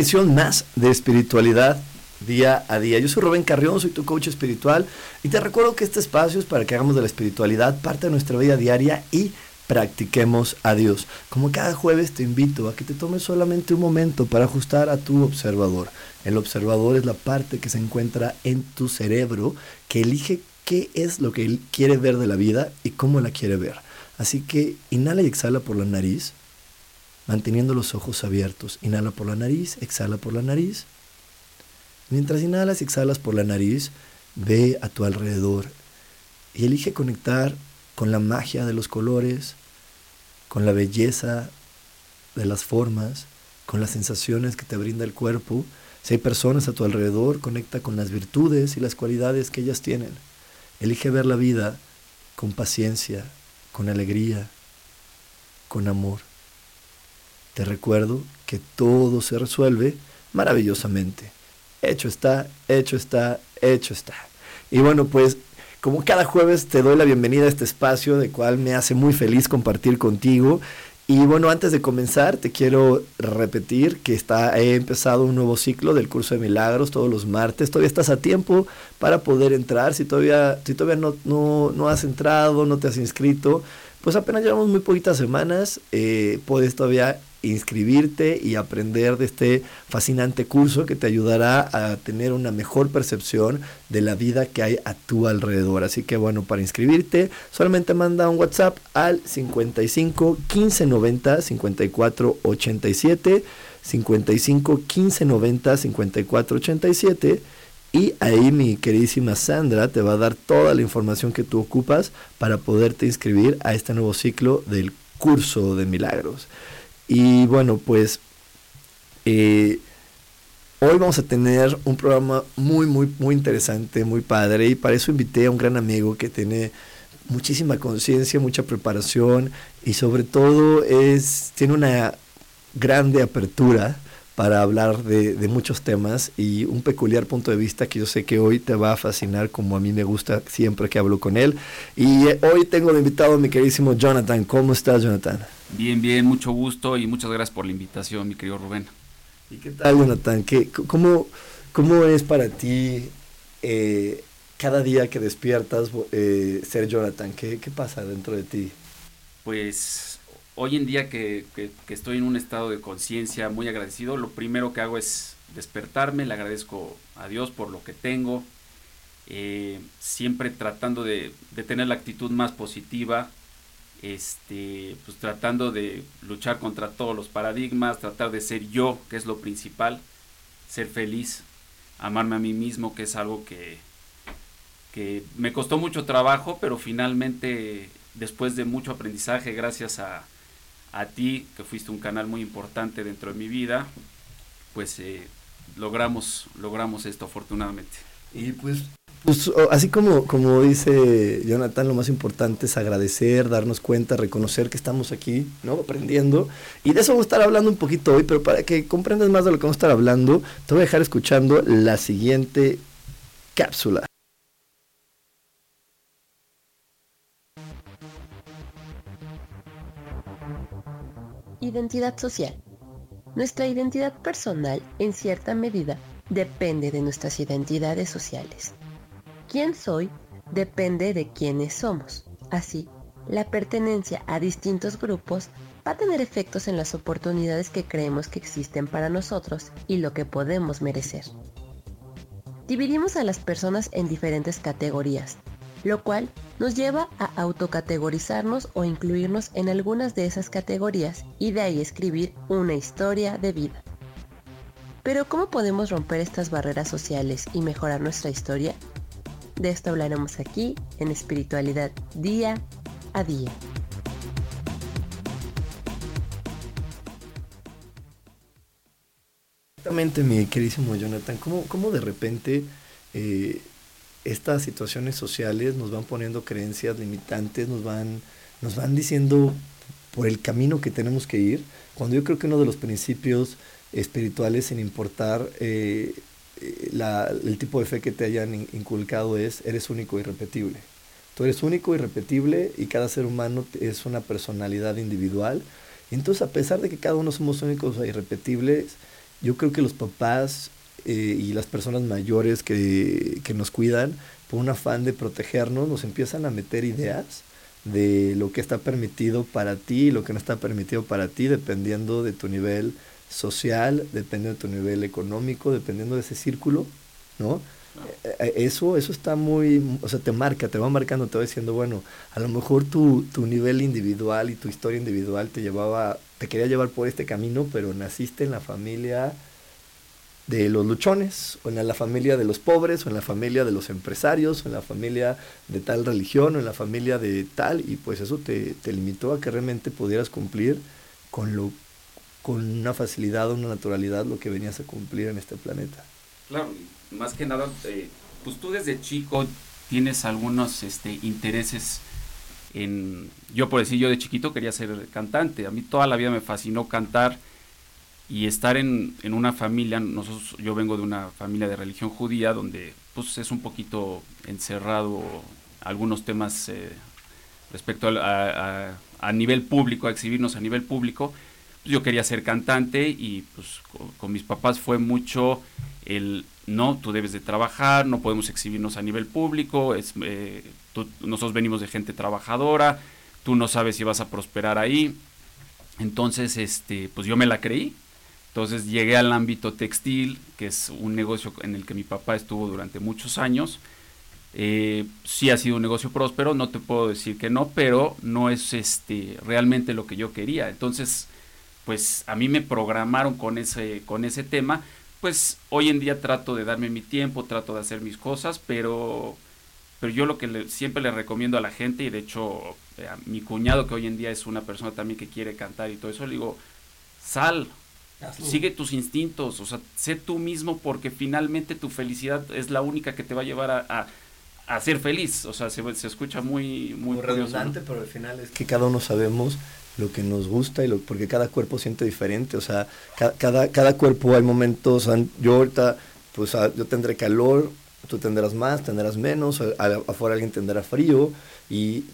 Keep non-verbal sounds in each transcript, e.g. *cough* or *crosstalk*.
Más de espiritualidad día a día. Yo soy Rubén Carrión, soy tu coach espiritual y te recuerdo que este espacio es para que hagamos de la espiritualidad parte de nuestra vida diaria y practiquemos a Dios. Como cada jueves te invito a que te tomes solamente un momento para ajustar a tu observador. El observador es la parte que se encuentra en tu cerebro que elige qué es lo que él quiere ver de la vida y cómo la quiere ver. Así que inhala y exhala por la nariz manteniendo los ojos abiertos. Inhala por la nariz, exhala por la nariz. Mientras inhalas y exhalas por la nariz, ve a tu alrededor y elige conectar con la magia de los colores, con la belleza de las formas, con las sensaciones que te brinda el cuerpo. Si hay personas a tu alrededor, conecta con las virtudes y las cualidades que ellas tienen. Elige ver la vida con paciencia, con alegría, con amor. Te recuerdo que todo se resuelve maravillosamente. Hecho está, hecho está, hecho está. Y bueno, pues como cada jueves te doy la bienvenida a este espacio, de cual me hace muy feliz compartir contigo. Y bueno, antes de comenzar, te quiero repetir que está, he empezado un nuevo ciclo del curso de milagros todos los martes. Todavía estás a tiempo para poder entrar. Si todavía, si todavía no, no, no has entrado, no te has inscrito, pues apenas llevamos muy poquitas semanas. Eh, puedes todavía inscribirte y aprender de este fascinante curso que te ayudará a tener una mejor percepción de la vida que hay a tu alrededor. Así que bueno, para inscribirte, solamente manda un WhatsApp al 55 15 90 54 87 55 15 90 54 87 y ahí mi queridísima Sandra te va a dar toda la información que tú ocupas para poderte inscribir a este nuevo ciclo del curso de milagros. Y bueno, pues eh, hoy vamos a tener un programa muy, muy, muy interesante, muy padre. Y para eso invité a un gran amigo que tiene muchísima conciencia, mucha preparación y sobre todo es, tiene una grande apertura para hablar de, muchos temas y un peculiar punto de vista que yo sé que hoy te va a fascinar como a mí me gusta siempre que hablo con él. Y eh, hoy tengo de invitado a mi queridísimo Jonathan. ¿Cómo estás, Jonathan? Bien, bien, mucho gusto y muchas gracias por la invitación, mi querido Rubén. ¿Y qué tal, Jonathan? ¿Qué, cómo, ¿Cómo es para ti eh, cada día que despiertas eh, ser Jonathan? ¿Qué, ¿Qué pasa dentro de ti? Pues hoy en día que, que, que estoy en un estado de conciencia muy agradecido, lo primero que hago es despertarme, le agradezco a Dios por lo que tengo, eh, siempre tratando de, de, tener la actitud más positiva, este, pues tratando de luchar contra todos los paradigmas, tratar de ser yo, que es lo principal, ser feliz, amarme a mí mismo, que es algo que, que me costó mucho trabajo, pero finalmente después de mucho aprendizaje, gracias a, a ti, que fuiste un canal muy importante dentro de mi vida, pues eh, logramos, logramos esto afortunadamente. Y pues, pues así como, como dice Jonathan, lo más importante es agradecer, darnos cuenta, reconocer que estamos aquí, ¿no? Aprendiendo. Y de eso vamos a estar hablando un poquito hoy, pero para que comprendas más de lo que vamos a estar hablando, te voy a dejar escuchando la siguiente cápsula. Identidad social. Nuestra identidad personal, en cierta medida, depende de nuestras identidades sociales. Quién soy depende de quiénes somos. Así, la pertenencia a distintos grupos va a tener efectos en las oportunidades que creemos que existen para nosotros y lo que podemos merecer. Dividimos a las personas en diferentes categorías, lo cual nos lleva a autocategorizarnos o incluirnos en algunas de esas categorías y de ahí escribir una historia de vida. Pero ¿cómo podemos romper estas barreras sociales y mejorar nuestra historia? De esto hablaremos aquí en Espiritualidad Día a Día. Exactamente, mi queridísimo Jonathan, ¿cómo, cómo de repente eh, estas situaciones sociales nos van poniendo creencias limitantes, nos van, nos van diciendo por el camino que tenemos que ir, cuando yo creo que uno de los principios espirituales, sin importar eh, eh, el tipo de fe que te hayan inculcado, es eres único y irrepetible. Tú eres único y irrepetible y cada ser humano es una personalidad individual. entonces, a pesar de que cada uno somos únicos e irrepetibles, yo creo que los papás eh, y las personas mayores que, que, nos cuidan, por un afán de protegernos, nos empiezan a meter ideas de lo que está permitido para ti y lo que no está permitido para ti, dependiendo de tu nivel social, dependiendo de tu nivel económico, dependiendo de ese círculo, ¿no? Eh, eh, eso, eso está muy, o sea, te marca, te va marcando, te va diciendo, bueno, a lo mejor tu, tu nivel individual y tu historia individual te llevaba, te quería llevar por este camino, pero naciste en la familia de los luchones, o en la familia de los pobres, o en la familia de los empresarios, o en la familia de tal religión, o en la familia de tal, y pues eso te, te limitó a que realmente pudieras cumplir con, lo, con una facilidad, una naturalidad, lo que venías a cumplir en este planeta. Claro, más que nada, eh, pues tú desde chico tienes algunos este, intereses en... Yo por decir, yo de chiquito quería ser cantante, a mí toda la vida me fascinó cantar y estar en, en, una familia, nosotros, yo vengo de una familia de religión judía donde pues es un poquito encerrado algunos temas eh, respecto a, a, nivel público, a exhibirnos a nivel público. Yo quería ser cantante y pues con, mis papás fue mucho el no, tú debes de trabajar, no podemos exhibirnos a nivel público, eh, nosotros venimos de gente trabajadora, tú no sabes si vas a prosperar ahí. Entonces, este, pues yo me la creí, entonces llegué al ámbito textil, que es un negocio en el que mi papá estuvo durante muchos años. Eh, sí ha sido un negocio próspero, no te puedo decir que no, pero no es este realmente lo que yo quería. Entonces, pues a mí me programaron con ese, con ese tema. Pues hoy en día trato de darme mi tiempo, trato de hacer mis cosas, pero, pero yo lo que siempre le recomiendo a la gente, y de hecho eh, a mi cuñado que hoy en día es una persona también que quiere cantar y todo eso, le digo, sal, Sigue tus instintos, o sea, sé tú mismo porque finalmente tu felicidad es la única que te va a llevar a, a, ser feliz. O sea, se, se escucha muy... Muy, redundante, pero al final es que cada uno sabemos lo que nos gusta y lo porque cada cuerpo siente diferente. O sea, cada, cada cuerpo hay momentos, yo ahorita, pues ah, yo tendré calor, tú tendrás más, tendrás menos, afuera alguien tendrá frío y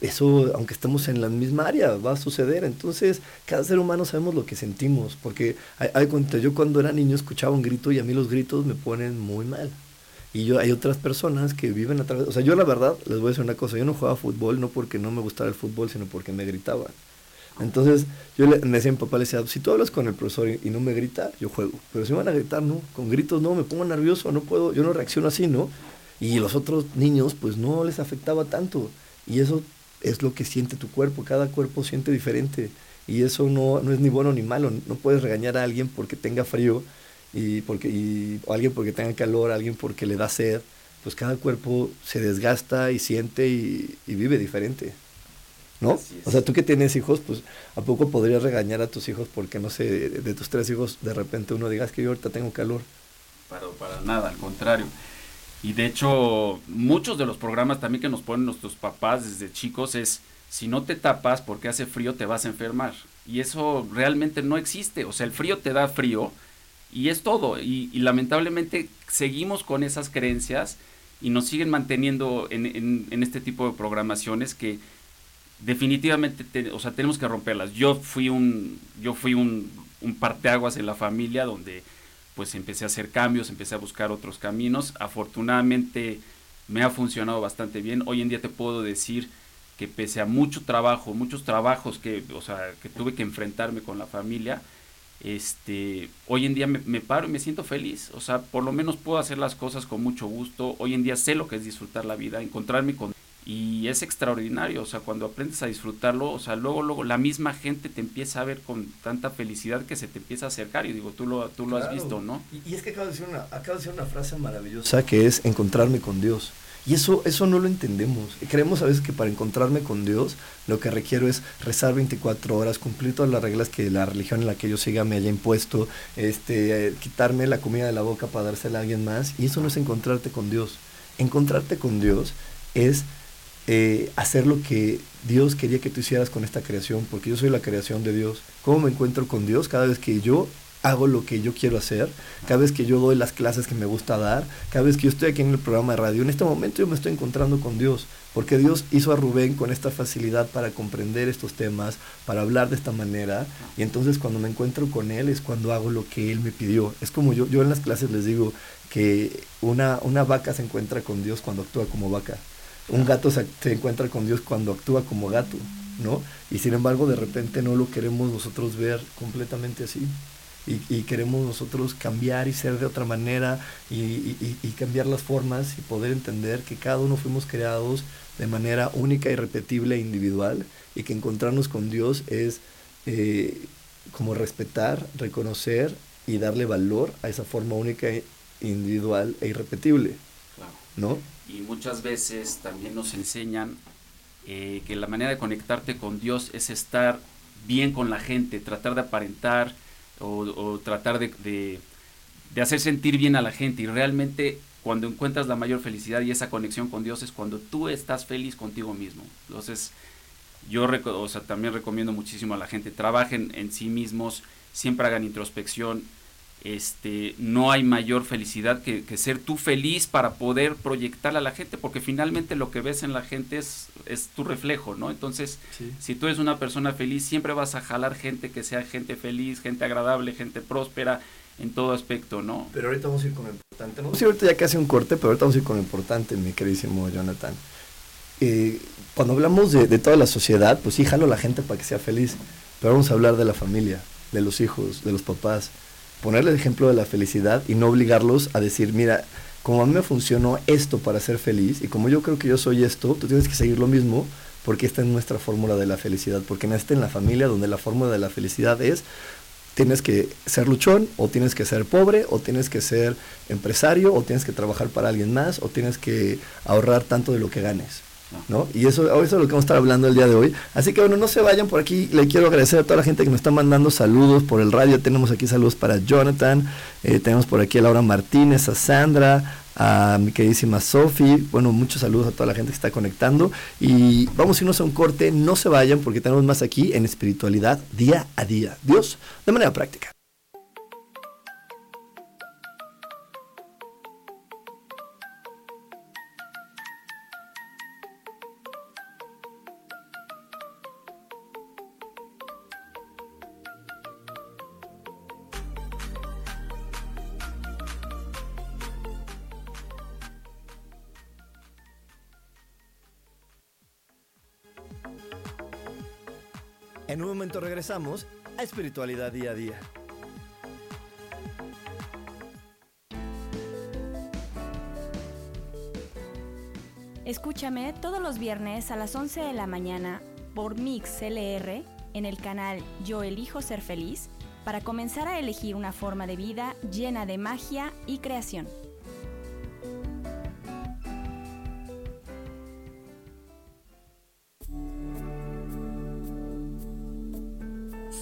eso, aunque estemos en la misma área, va a suceder. Entonces, cada ser humano sabemos lo que sentimos, porque hay, cuenta, yo cuando era niño escuchaba un grito y a mí los gritos me ponen muy mal. Y yo, hay otras personas que viven a través, o sea, yo la verdad, les voy a decir una cosa, yo no jugaba fútbol no porque no me gustara el fútbol, sino porque me gritaban. Entonces, yo le, decía a mi papá, le decía, si tú hablas con el profesor y, no me grita, yo juego. Pero si me van a gritar, no, con gritos no, me pongo nervioso, no puedo, yo no reacciono así, ¿no? Y los otros niños, pues no les afectaba tanto. Y eso es lo que siente tu cuerpo, cada cuerpo siente diferente y eso no, no es ni bueno ni malo, no puedes regañar a alguien porque tenga frío y porque y, alguien porque tenga calor, alguien porque le da sed, pues cada cuerpo se desgasta y siente y, vive diferente. ¿No? O sea, tú que tienes hijos, pues ¿a poco podrías regañar a tus hijos porque, no sé, de, tus tres hijos, de repente uno digas que yo ahorita tengo calor? Para, para nada, al contrario. Y de hecho, muchos de los programas también que nos ponen nuestros papás desde chicos es, si no te tapas porque hace frío te vas a enfermar. Y eso realmente no existe. O sea, el frío te da frío y es todo. Y, lamentablemente seguimos con esas creencias y nos siguen manteniendo en, en, este tipo de programaciones que definitivamente, o sea, tenemos que romperlas. Yo fui un, yo fui un, parteaguas en la familia donde pues empecé a hacer cambios, empecé a buscar otros caminos. Afortunadamente me ha funcionado bastante bien. Hoy en día te puedo decir que pese a mucho trabajo, muchos trabajos que, o sea, que tuve que enfrentarme con la familia, este, hoy en día me, me, paro y me siento feliz, o sea, por lo menos puedo hacer las cosas con mucho gusto, hoy en día sé lo que es disfrutar la vida, encontrarme con... Y es extraordinario, o sea, cuando aprendes a disfrutarlo, o sea, luego, luego la misma gente te empieza a ver con tanta felicidad que se te empieza a acercar y digo, tú lo, tú lo has visto, ¿no? Y, y es que acabo de, decir una, acabo de decir una frase maravillosa que es encontrarme con Dios. Y eso, eso no lo entendemos. Creemos a veces que para encontrarme con Dios lo que requiero es rezar 24 horas, cumplir todas las reglas que la religión en la que yo siga me haya impuesto, este, quitarme la comida de la boca para dársela a alguien más. Y eso no es encontrarte con Dios. Encontrarte con Dios es eh, hacer lo que Dios quería que tú hicieras con esta creación, porque yo soy la creación de Dios. ¿Cómo me encuentro con Dios? Cada vez que yo hago lo que yo quiero hacer, cada vez que yo doy las clases que me gusta dar, cada vez que yo estoy aquí en el programa de radio, en este momento yo me estoy encontrando con Dios, porque Dios hizo a Rubén con esta facilidad para comprender estos temas, para hablar de esta manera, y entonces cuando me encuentro con Él es cuando hago lo que Él me pidió. Es como yo, yo en las clases les digo que una, una vaca se encuentra con Dios cuando actúa como vaca, un gato se, se encuentra con Dios cuando actúa como gato, ¿no? Y sin embargo de repente no lo queremos nosotros ver completamente así. Y, y, queremos nosotros cambiar y ser de otra manera y, y, y, cambiar las formas y poder entender que cada uno fuimos creados de manera única y repetible e individual y que encontrarnos con Dios es eh, como respetar, reconocer y darle valor a esa forma única, individual e irrepetible. Claro. ¿No? Y muchas veces también nos enseñan eh, que la manera de conectarte con Dios es estar bien con la gente, tratar de aparentar, o, o tratar de, de, de, hacer sentir bien a la gente y realmente cuando encuentras la mayor felicidad y esa conexión con Dios es cuando tú estás feliz contigo mismo. Entonces, yo o sea, también recomiendo muchísimo a la gente, trabajen en sí mismos, siempre hagan introspección, este, no hay mayor felicidad que, que, ser tú feliz para poder proyectarle a la gente, porque finalmente lo que ves en la gente es, es tu reflejo, ¿no? Entonces, sí. si tú eres una persona feliz, siempre vas a jalar gente que sea gente feliz, gente agradable, gente próspera en todo aspecto, ¿no? Pero ahorita vamos a ir con lo importante. ¿no? Sí, ahorita ya casi un corte, pero ahorita vamos a ir con lo importante, mi queridísimo Jonathan. Eh, cuando hablamos de, de toda la sociedad, pues sí, jalo a la gente para que sea feliz, pero vamos a hablar de la familia, de los hijos, de los papás, ponerle el ejemplo de la felicidad y no obligarlos a decir, mira, como a mí me funcionó esto para ser feliz y como yo creo que yo soy esto, tú tienes que seguir lo mismo porque esta es nuestra fórmula de la felicidad, porque naciste en la familia donde la fórmula de la felicidad es tienes que ser luchón o tienes que ser pobre o tienes que ser empresario o tienes que trabajar para alguien más o tienes que ahorrar tanto de lo que ganes. ¿No? Y eso, eso es lo que vamos a estar hablando el día de hoy. Así que bueno, no se vayan por aquí. Le quiero agradecer a toda la gente que nos está mandando saludos por el radio. Tenemos aquí saludos para Jonathan. Eh, tenemos por aquí a Laura Martínez, a Sandra, a mi queridísima Sofi. Bueno, muchos saludos a toda la gente que está conectando. Y vamos a irnos a un corte. No se vayan porque tenemos más aquí en espiritualidad día a día. Dios, de manera práctica. A Espiritualidad Día a Día. Escúchame todos los viernes a las 11 de la mañana por Mix LR en el canal Yo Elijo Ser Feliz para comenzar a elegir una forma de vida llena de magia y creación.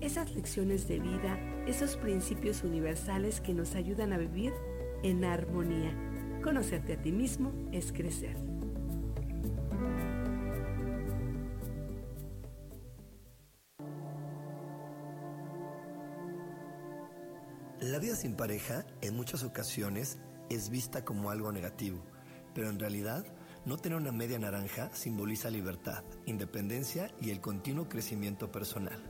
esas lecciones de vida, esos principios universales que nos ayudan a vivir en armonía. Conocerte a ti mismo es crecer. La vida sin pareja en muchas ocasiones es vista como algo negativo, pero en realidad no tener una media naranja simboliza libertad, independencia y el continuo crecimiento personal.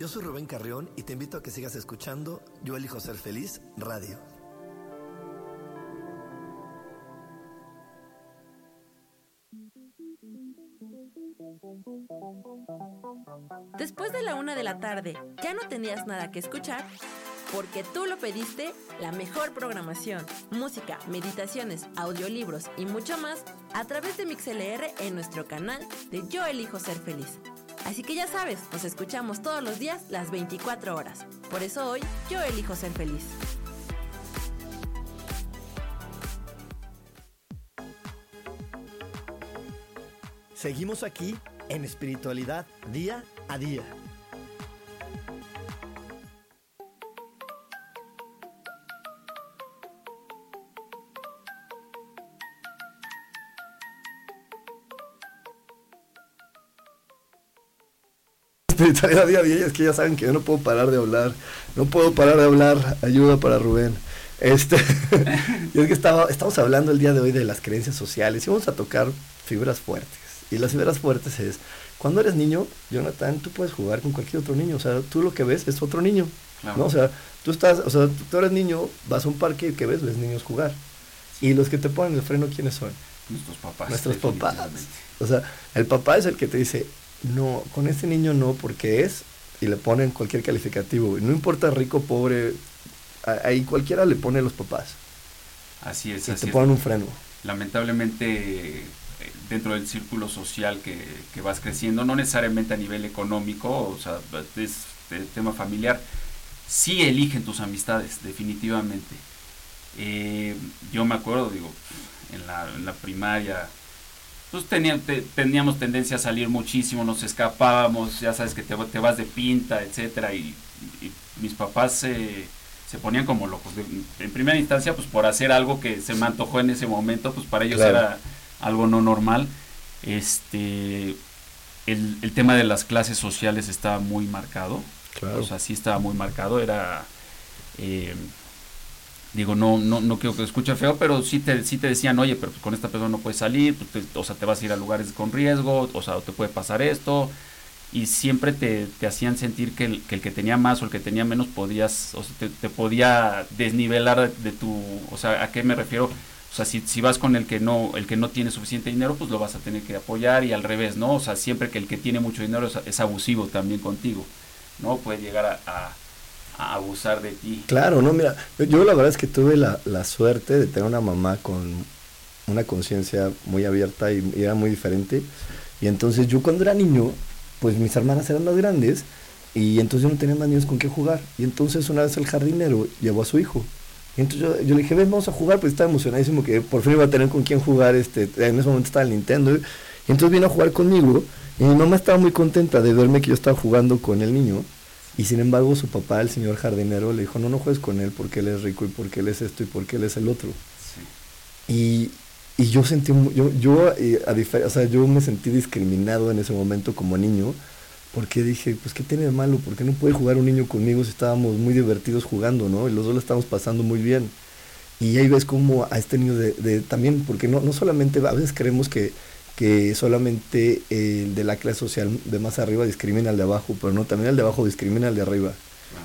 Yo soy Rubén Carrión y te invito a que sigas escuchando Yo elijo ser feliz radio. Después de la una de la tarde, ¿ya no tenías nada que escuchar? Porque tú lo pediste, la mejor programación, música, meditaciones, audiolibros y mucho más a través de MixLR en nuestro canal de Yo Elijo Ser Feliz. Así que ya sabes, nos escuchamos todos los días las 24 horas. Por eso hoy yo elijo ser feliz. Seguimos aquí en espiritualidad día a día. Espiritualidad día a día es que ya saben que yo no puedo parar de hablar, no puedo parar de hablar, ayuda para Rubén. Este, *laughs* y es que estaba, estamos hablando el día de hoy de las creencias sociales y vamos a tocar fibras fuertes. Y las fibras fuertes es, cuando eres niño, Jonathan, tú puedes jugar con cualquier otro niño, o sea, tú lo que ves es otro niño, ¿no? O sea, tú estás, o sea, tú eres niño, vas a un parque y que ves, ves niños jugar. Y los que te ponen el freno, ¿quiénes son? Nuestros papás. Nuestros papás. O sea, el papá es el que te dice, no, con este niño no, porque es, y le ponen cualquier calificativo. No importa rico, pobre, ahí cualquiera le pone los papás. Así es. Y te ponen un freno. Lamentablemente, dentro del círculo social que, vas creciendo, no necesariamente a nivel económico, o sea, es tema familiar, sí eligen tus amistades, definitivamente. Eh, yo me acuerdo, digo, en la, en la primaria, pues teníamos tendencia a salir muchísimo, nos escapábamos, ya sabes que te, te vas de pinta, etcétera, y, mis papás se, se ponían como locos. en primera instancia, pues por hacer algo que se me antojó en ese momento, pues para ellos era algo no normal. Este, el, el, tema de las clases sociales estaba muy marcado. Claro. O sea, sí estaba muy marcado. Era, eh, digo, no, no, no quiero que escuche feo, pero sí te, sí te decían, oye, pero pues con esta persona no puedes salir, pues o sea, te vas a ir a lugares con riesgo, o sea, te puede pasar esto, y siempre te, te hacían sentir que el, que el, que tenía más o el que tenía menos podías, o sea, te, te, podía desnivelar de tu, o sea, ¿a qué me refiero? O sea, si, si vas con el que no, el que no tiene suficiente dinero, pues lo vas a tener que apoyar y al revés, ¿no? O sea, siempre que el que tiene mucho dinero es, es abusivo también contigo, ¿no? Puede llegar a abusar de ti. Claro, no, mira, yo la verdad es que tuve la, la suerte de tener una mamá con una conciencia muy abierta y, era muy diferente. Y entonces yo cuando era niño, pues mis hermanas eran más grandes y entonces yo no tenía más niños con qué jugar. Y entonces una vez el jardinero llevó a su hijo. Y entonces yo, yo le dije, ven, vamos a jugar, pues estaba emocionadísimo que por fin iba a tener con quién jugar. Este, en ese momento estaba el Nintendo. Y entonces vino a jugar conmigo y mi mamá estaba muy contenta de verme que yo estaba jugando con el niño. Y sin embargo su papá, el señor jardinero, le dijo, no, no juegues con él porque él es rico y porque él es esto y porque él es el otro. Sí. Y, y, yo sentí, yo, yo, eh, a o sea, yo me sentí discriminado en ese momento como niño porque dije, pues ¿qué tiene de malo? ¿Por qué no puede jugar un niño conmigo si estábamos muy divertidos jugando, ¿no? Y los dos lo estábamos pasando muy bien. Y ahí ves como a este niño de, de también, porque no, no solamente, a veces creemos que que solamente el de la clase social de más arriba discrimina al de abajo, pero no, también el de abajo discrimina al de arriba.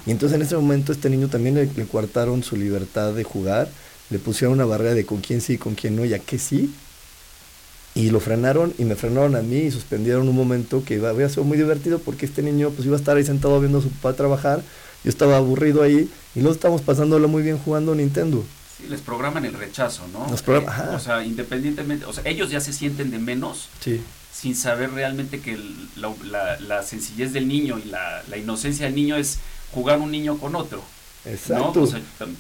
Y entonces en ese momento este niño también le, le coartaron su libertad de jugar, le pusieron una barrera de con quién sí y con quién no, y a qué sí. Y lo frenaron y me frenaron a mí y suspendieron un momento que iba, había sido muy divertido porque este niño pues iba a estar ahí sentado viendo a su papá trabajar, yo estaba aburrido ahí y luego estábamos pasándolo muy bien jugando Nintendo. Sí, les programan el rechazo, ¿no? Los programan, eh, o sea, independientemente, o sea, ellos ya se sienten de menos sí. sin saber realmente que el, la, la, la, sencillez del niño y la, la, inocencia del niño es jugar un niño con otro. Exacto.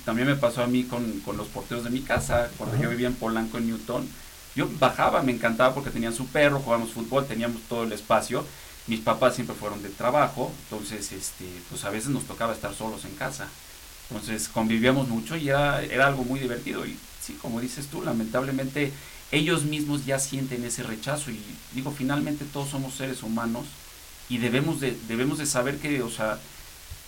también me pasó a mí con, los porteros de mi casa, cuando yo vivía en Polanco, en Newton. Yo bajaba, me encantaba porque tenían su perro, jugábamos fútbol, teníamos todo el espacio. Mis papás siempre fueron de trabajo, entonces este, pues a veces nos tocaba estar solos en casa. Entonces convivíamos mucho y era, era algo muy divertido. Y sí, como dices tú, lamentablemente ellos mismos ya sienten ese rechazo. Y digo, finalmente todos somos seres humanos y debemos de, debemos de saber que, o sea,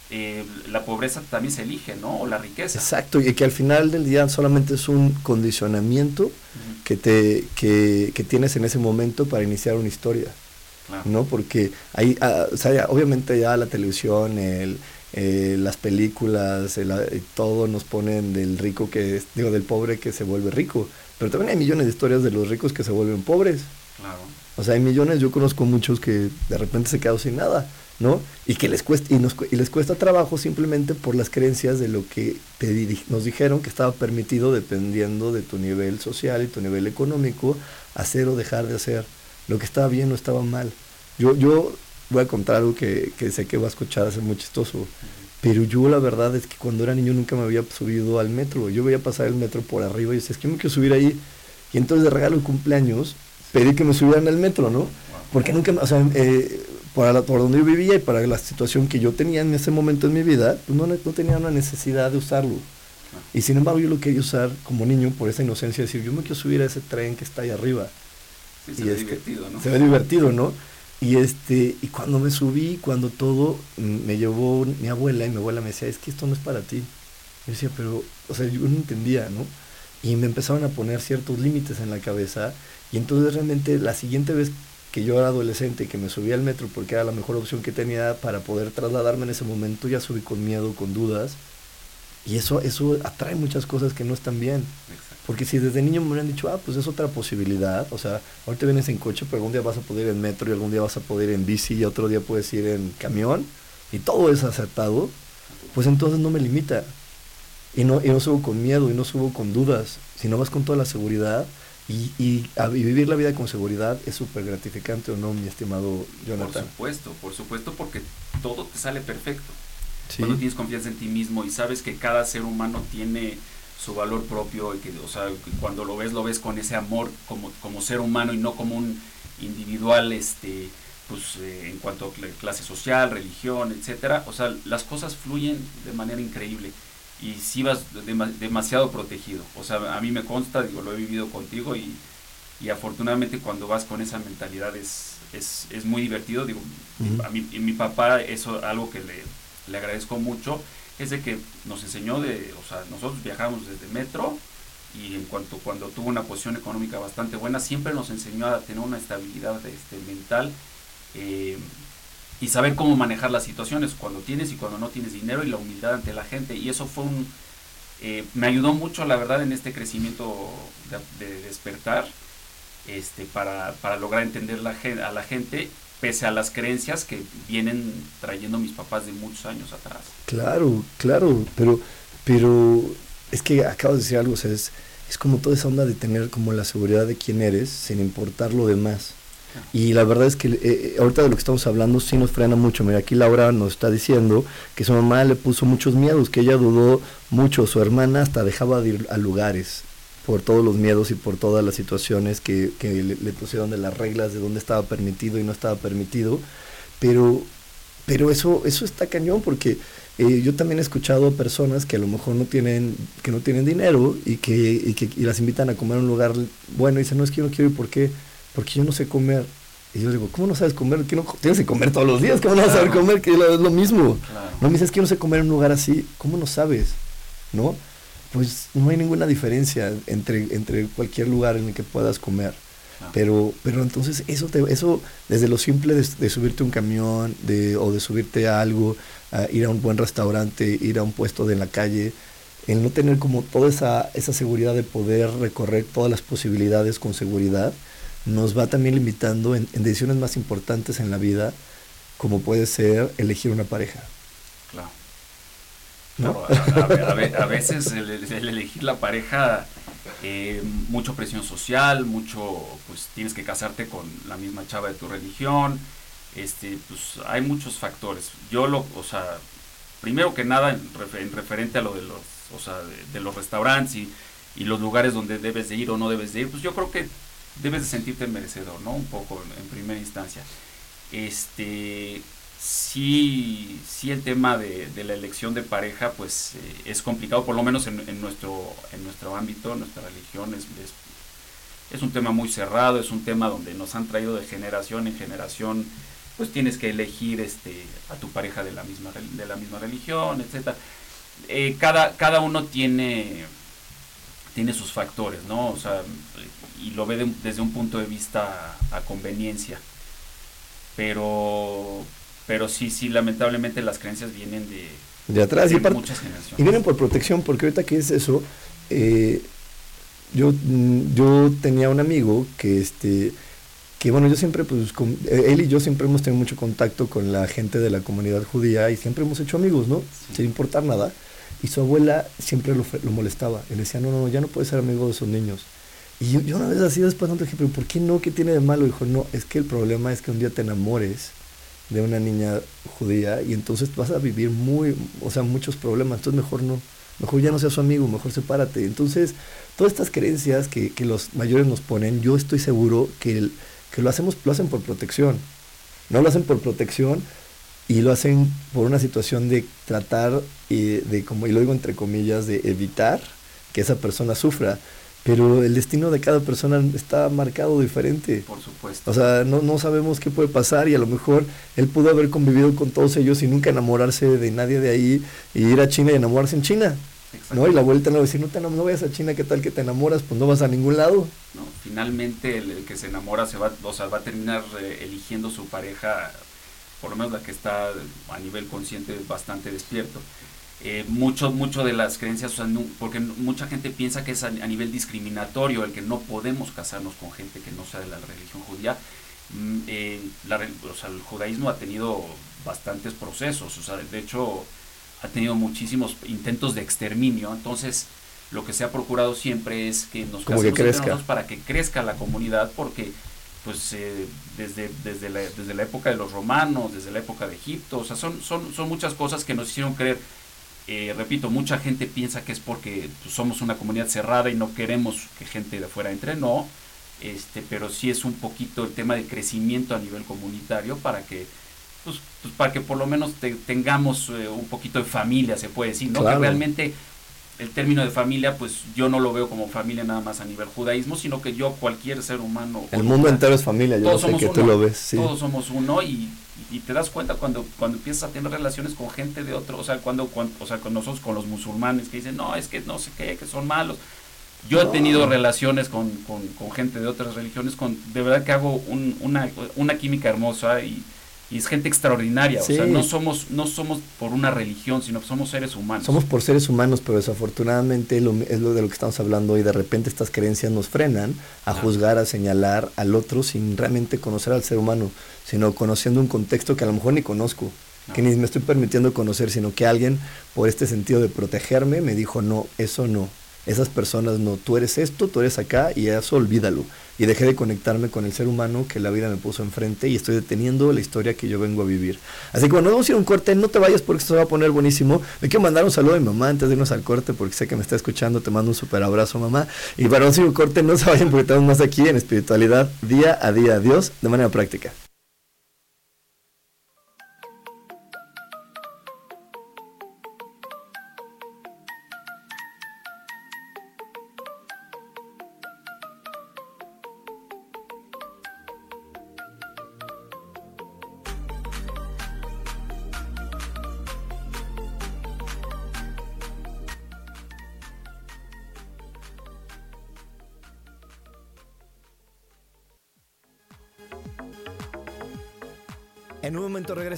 eh, la pobreza también se elige, ¿no? O la riqueza. Exacto, y que al final del día solamente es un condicionamiento que, te, que, que, tienes en ese momento para iniciar una historia, ¿no? Porque ahí, ah, o sea, obviamente ya la televisión, el, eh, las películas, todo nos ponen del rico que, digo, del pobre que se vuelve rico, pero también hay millones de historias de los ricos que se vuelven pobres. Claro. O sea, hay millones, yo conozco muchos que de repente se quedan sin nada, ¿no? Y que les cuesta, y, nos, y les cuesta trabajo simplemente por las creencias de lo que te, nos dijeron que estaba permitido dependiendo de tu nivel social y tu nivel económico, hacer o dejar de hacer. Lo que estaba bien o estaba mal. Yo, yo voy a contar algo que, que sé que va a escuchar, es muy chistoso. Pero yo la verdad es que cuando era niño nunca me había subido al metro. Yo veía pasar el metro por arriba y decía, es que me quiero subir ahí. Y entonces de regalo de cumpleaños pedí que me subieran al metro, ¿no? Porque nunca, o sea, eh, por, por, donde yo vivía y para la situación que yo tenía en ese momento en mi vida, pues no, no tenía una necesidad de usarlo. Y sin embargo yo lo quería usar como niño por esa inocencia, decir, yo me quiero subir a ese tren que está ahí arriba. se ve divertido, ¿no? Se ve divertido, ¿no? Y este, y cuando me subí, cuando todo, me llevó mi abuela y mi abuela me decía, es que esto no es para ti. Yo decía, pero, o sea, yo no entendía, ¿no? Y me empezaron a poner ciertos límites en la cabeza y entonces realmente la siguiente vez que yo era adolescente que me subí al metro porque era la mejor opción que tenía para poder trasladarme en ese momento, ya subí con miedo, con dudas. Y eso, eso atrae muchas cosas que no están bien. Porque si desde niño me hubieran dicho, ah, pues es otra posibilidad, o sea, ahorita vienes en coche, pero algún día vas a poder ir en metro y algún día vas a poder ir en bici y otro día puedes ir en camión, y todo es acertado, pues entonces no me limita. Y no, y no subo con miedo y no subo con dudas, sino vas con toda la seguridad y, y, vivir la vida con seguridad es súper gratificante o no, mi estimado Jonathan. Por supuesto, por supuesto, porque todo te sale perfecto. Cuando tienes confianza en ti mismo y sabes que cada ser humano tiene su valor propio y que, o sea, cuando lo ves, lo ves con ese amor como, como ser humano y no como un individual, este, pues eh, en cuanto a clase social, religión, etcétera, o sea, las cosas fluyen de manera increíble y si vas demasiado protegido. O sea, a mí me consta, digo, lo he vivido contigo y, y afortunadamente cuando vas con esa mentalidad es, es, es muy divertido. Digo, a mí, y mi papá, eso algo que le, le, agradezco mucho, es de que nos enseñó de, o sea, nosotros viajamos desde metro y en cuanto cuando tuvo una posición económica bastante buena, siempre nos enseñó a tener una estabilidad este, mental. Eh, y saber cómo manejar las situaciones cuando tienes y cuando no tienes dinero y la humildad ante la gente. Y eso fue un... Eh, me ayudó mucho, la verdad, en este crecimiento de, despertar este, para, para, lograr entender la, a la gente pese a las creencias que vienen trayendo mis papás de muchos años atrás. Claro, claro, pero, pero es que acabo de decir algo, o sea, es, es como toda esa onda de tener como la seguridad de quién eres sin importar lo demás. Y la verdad es que eh, eh, ahorita de lo que estamos hablando sí nos frena mucho. Mira, aquí Laura nos está diciendo que su mamá le puso muchos miedos, que ella dudó mucho, su hermana hasta dejaba de ir a lugares por todos los miedos y por todas las situaciones que, que le, pusieron de las reglas de dónde estaba permitido y no estaba permitido. Pero, pero eso, eso está cañón porque eh, yo también he escuchado a personas que a lo mejor no tienen, que no tienen dinero y que, y que y las invitan a comer a un lugar bueno y dicen, no, es que yo no quiero ir, ¿por qué? porque yo no sé comer. Y yo digo, ¿cómo no sabes comer? ¿Qué no, tienes que comer todos los días, ¿cómo no vas a saber comer? Que es lo mismo. No me dices que yo no sé comer en un lugar así, ¿cómo no sabes? ¿No? Pues no hay ninguna diferencia entre, entre cualquier lugar en el que puedas comer. Pero, pero entonces eso, te, eso desde lo simple de, subirte a un camión de, o de subirte a algo, ir a un buen restaurante, ir a un puesto de la calle, el no tener como toda esa, esa seguridad de poder recorrer todas las posibilidades con seguridad, nos va también limitando en, decisiones más importantes en la vida, como puede ser elegir una pareja. A, veces el, elegir la pareja, eh, mucha presión social, mucho, pues tienes que casarte con la misma chava de tu religión, este, pues hay muchos factores. Yo lo, o sea, primero que nada en, referente a lo de los, o sea, de, los restaurantes y, y, los lugares donde debes de ir o no debes de ir, pues yo creo que debes de sentirte merecedor, ¿no? Un poco en, primera instancia. Este, sí, sí el tema de, la elección de pareja, pues eh, es complicado, por lo menos en, nuestro, en nuestro ámbito, en nuestra religión, es, es, un tema muy cerrado, es un tema donde nos han traído de generación en generación, pues tienes que elegir este, a tu pareja de la misma, de la misma religión, etc. Eh, cada, cada uno tiene, tiene sus factores, ¿no? O sea, y lo ve desde un punto de vista a conveniencia. Pero, pero sí, sí, lamentablemente las creencias vienen de, de atrás y, muchas generaciones. Y vienen por protección, porque ahorita que es eso, eh, yo, mm, yo tenía un amigo que este que bueno, yo siempre, pues, él y yo siempre hemos tenido mucho contacto con la gente de la comunidad judía y siempre hemos hecho amigos, ¿no? Sin importar nada. Y su abuela siempre lo, lo molestaba. Él decía, no, no, ya no puedes ser amigo de esos niños. Y yo, una vez así después dije, pero ¿por qué no? ¿Qué tiene de malo? Dijo, no, es que el problema es que un día te enamores de una niña judía y entonces vas a vivir muy, o sea, muchos problemas. Entonces mejor no, mejor ya no seas su amigo, mejor sepárate. Entonces, todas estas creencias que, que los mayores nos ponen, yo estoy seguro que, que lo hacemos, lo hacen por protección. No lo hacen por protección y lo hacen por una situación de tratar, y de, como y lo digo entre comillas, de evitar que esa persona sufra pero el destino de cada persona está marcado diferente. Por supuesto. O sea, no, no sabemos qué puede pasar y a lo mejor él pudo haber convivido con todos ellos y nunca enamorarse de nadie de ahí y ir a China y enamorarse en China. ¿no? Y la vuelta no decir, no, te, no vayas a China, ¿qué tal que te enamoras? Pues no vas a ningún lado. No, finalmente el, que se enamora se va, o sea, va a terminar eh, eligiendo su pareja, por lo menos la que está a nivel consciente bastante despierto eh, mucho, mucho de las creencias, porque mucha gente piensa que es a, nivel discriminatorio el que no podemos casarnos con gente que no sea de la religión judía. Mm, eh, el judaísmo ha tenido bastantes procesos, o sea, de hecho ha tenido muchísimos intentos de exterminio, entonces lo que se ha procurado siempre es que nos casemos para que crezca la comunidad, porque pues eh, desde, desde, la, desde la época de los romanos, desde la época de Egipto, o sea, son, son, son muchas cosas que nos hicieron creer eh, repito, mucha gente piensa que es porque pues, somos una comunidad cerrada y no queremos que gente de afuera entre, no, este, pero sí es un poquito el tema de crecimiento a nivel comunitario para que, pues, pues para que por lo menos tengamos eh, un poquito de familia, se puede decir, ¿no? Que realmente el término de familia, pues yo no lo veo como familia nada más a nivel judaísmo, sino que yo, cualquier ser humano. El mundo entero es familia, yo sé que tú lo ves. Todos somos uno y y te das cuenta cuando, cuando empiezas a tener relaciones con gente de otro, o sea, cuando, o sea, con nosotros, con los musulmanes, que dicen, no, es que no sé qué, que son malos. Yo he tenido relaciones con, con, con, gente de otras religiones, con de verdad que hago un, una, una química hermosa y, y es gente extraordinaria, o sea, no somos, no somos por una religión, sino que somos seres humanos. Somos por seres humanos, pero desafortunadamente lo, es lo de lo que estamos hablando y de repente estas creencias nos frenan a juzgar, a señalar al otro sin realmente conocer al ser humano, sino conociendo un contexto que a lo mejor ni conozco, que ni me estoy permitiendo conocer, sino que alguien por este sentido de protegerme me dijo, no, eso no, esas personas no, tú eres esto, tú eres acá y eso olvídalo y dejé de conectarme con el ser humano que la vida me puso enfrente y estoy deteniendo la historia que yo vengo a vivir. Así que bueno, vamos a ir a un corte, no te vayas porque esto se va a poner buenísimo. Me quiero mandar un saludo a mi mamá antes de irnos al corte porque sé que me está escuchando, te mando un super abrazo mamá. Y para un corte, no se vayan porque estamos más aquí en espiritualidad día a día. Adiós de manera práctica.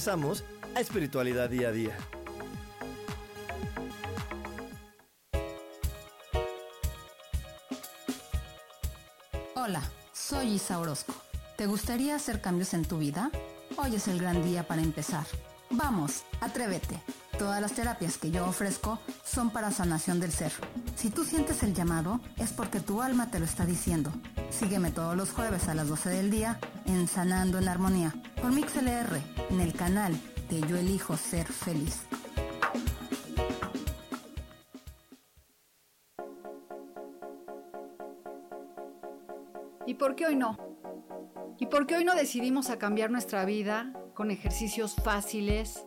Regresamos a Espiritualidad Día a Día. Hola, soy Isa Orozco. ¿Te gustaría hacer cambios en tu vida? Hoy es el gran día para empezar. Vamos, atrévete. Todas las terapias que yo ofrezco son para sanación del ser. Si tú sientes el llamado, es porque tu alma te lo está diciendo. Sígueme todos los jueves a las 12 del día en Sanando en Armonía por MixLR en el canal de Yo Elijo Ser Feliz. ¿Y por qué hoy no? ¿Y por qué hoy no decidimos a cambiar nuestra vida con ejercicios fáciles?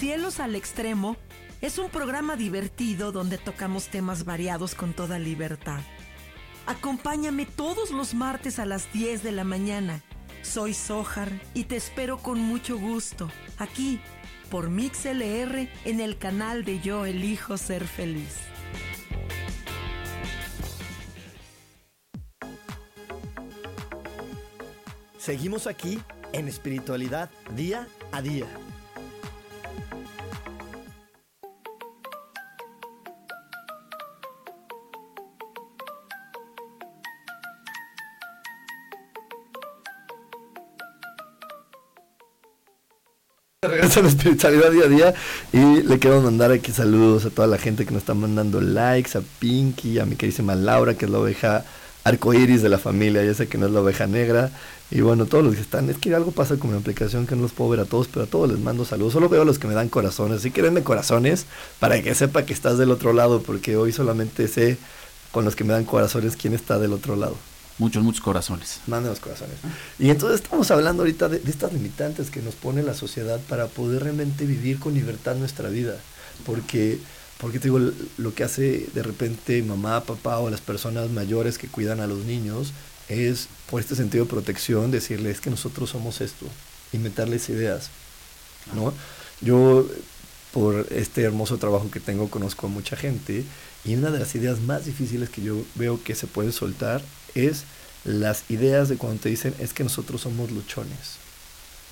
Cielos al Extremo es un programa divertido donde tocamos temas variados con toda libertad. Acompáñame todos los martes a las 10 de la mañana. Soy Sojar y te espero con mucho gusto aquí por MixLR en el canal de Yo Elijo Ser Feliz. Seguimos aquí en espiritualidad día a día. *laughs* Regresa la espiritualidad día a día y le quiero mandar aquí saludos a toda la gente que nos está mandando likes, a Pinky, a mi queridísima Laura, que es la oveja arcoíris de la familia, ya sé que no es la oveja negra, y bueno, todos los que están, es que algo pasa con mi aplicación que no los puedo ver a todos, pero a todos les mando saludos, solo veo a los que me dan corazones, así que denme corazones para que sepa que estás del otro lado, porque hoy solamente sé con los que me dan corazones quién está del otro lado. Muchos, muchos corazones. Manden los corazones. Y entonces estamos hablando ahorita de, de, estas limitantes que nos pone la sociedad para poder realmente vivir con libertad nuestra vida. Porque, porque te digo, lo que hace de repente mamá, papá o las personas mayores que cuidan a los niños es, por este sentido de protección, decirles que nosotros somos esto, inventarles ideas. ¿no? Yo, por este hermoso trabajo que tengo, conozco a mucha gente y una de las ideas más difíciles que yo veo que se puede soltar es las ideas de cuando te dicen es que nosotros somos luchones.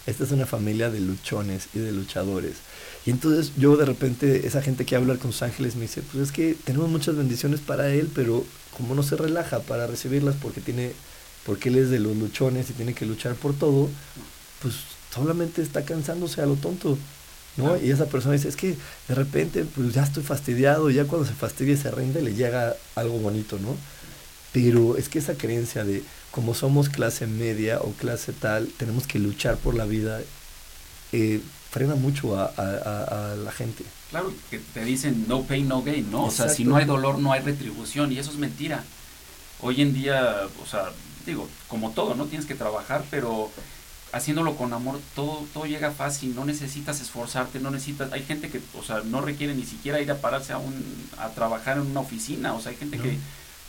Esta es una familia de luchones y de luchadores. Y entonces yo de repente, esa gente que habla con sus ángeles me dice, pues es que tenemos muchas bendiciones para él, pero como no se relaja para recibirlas porque tiene, porque él es de los luchones y tiene que luchar por todo, pues solamente está cansándose a lo tonto. ¿no? Y esa persona dice, es que de repente pues ya estoy fastidiado, y ya cuando se fastidia y se rinde le llega algo bonito, ¿no? Pero es que esa creencia de como somos clase media o clase tal, tenemos que luchar por la vida, eh, frena mucho a, a, a, la gente. Claro, que te dicen no pain, no gain, ¿no? Exacto. O sea, si no hay dolor, no hay retribución, y eso es mentira. Hoy en día, o sea, digo, como todo, ¿no? Tienes que trabajar, pero haciéndolo con amor, todo, todo llega fácil, no necesitas esforzarte, no necesitas, hay gente que, o sea, no requiere ni siquiera ir a pararse a un, a trabajar en una oficina, o sea, hay gente no. que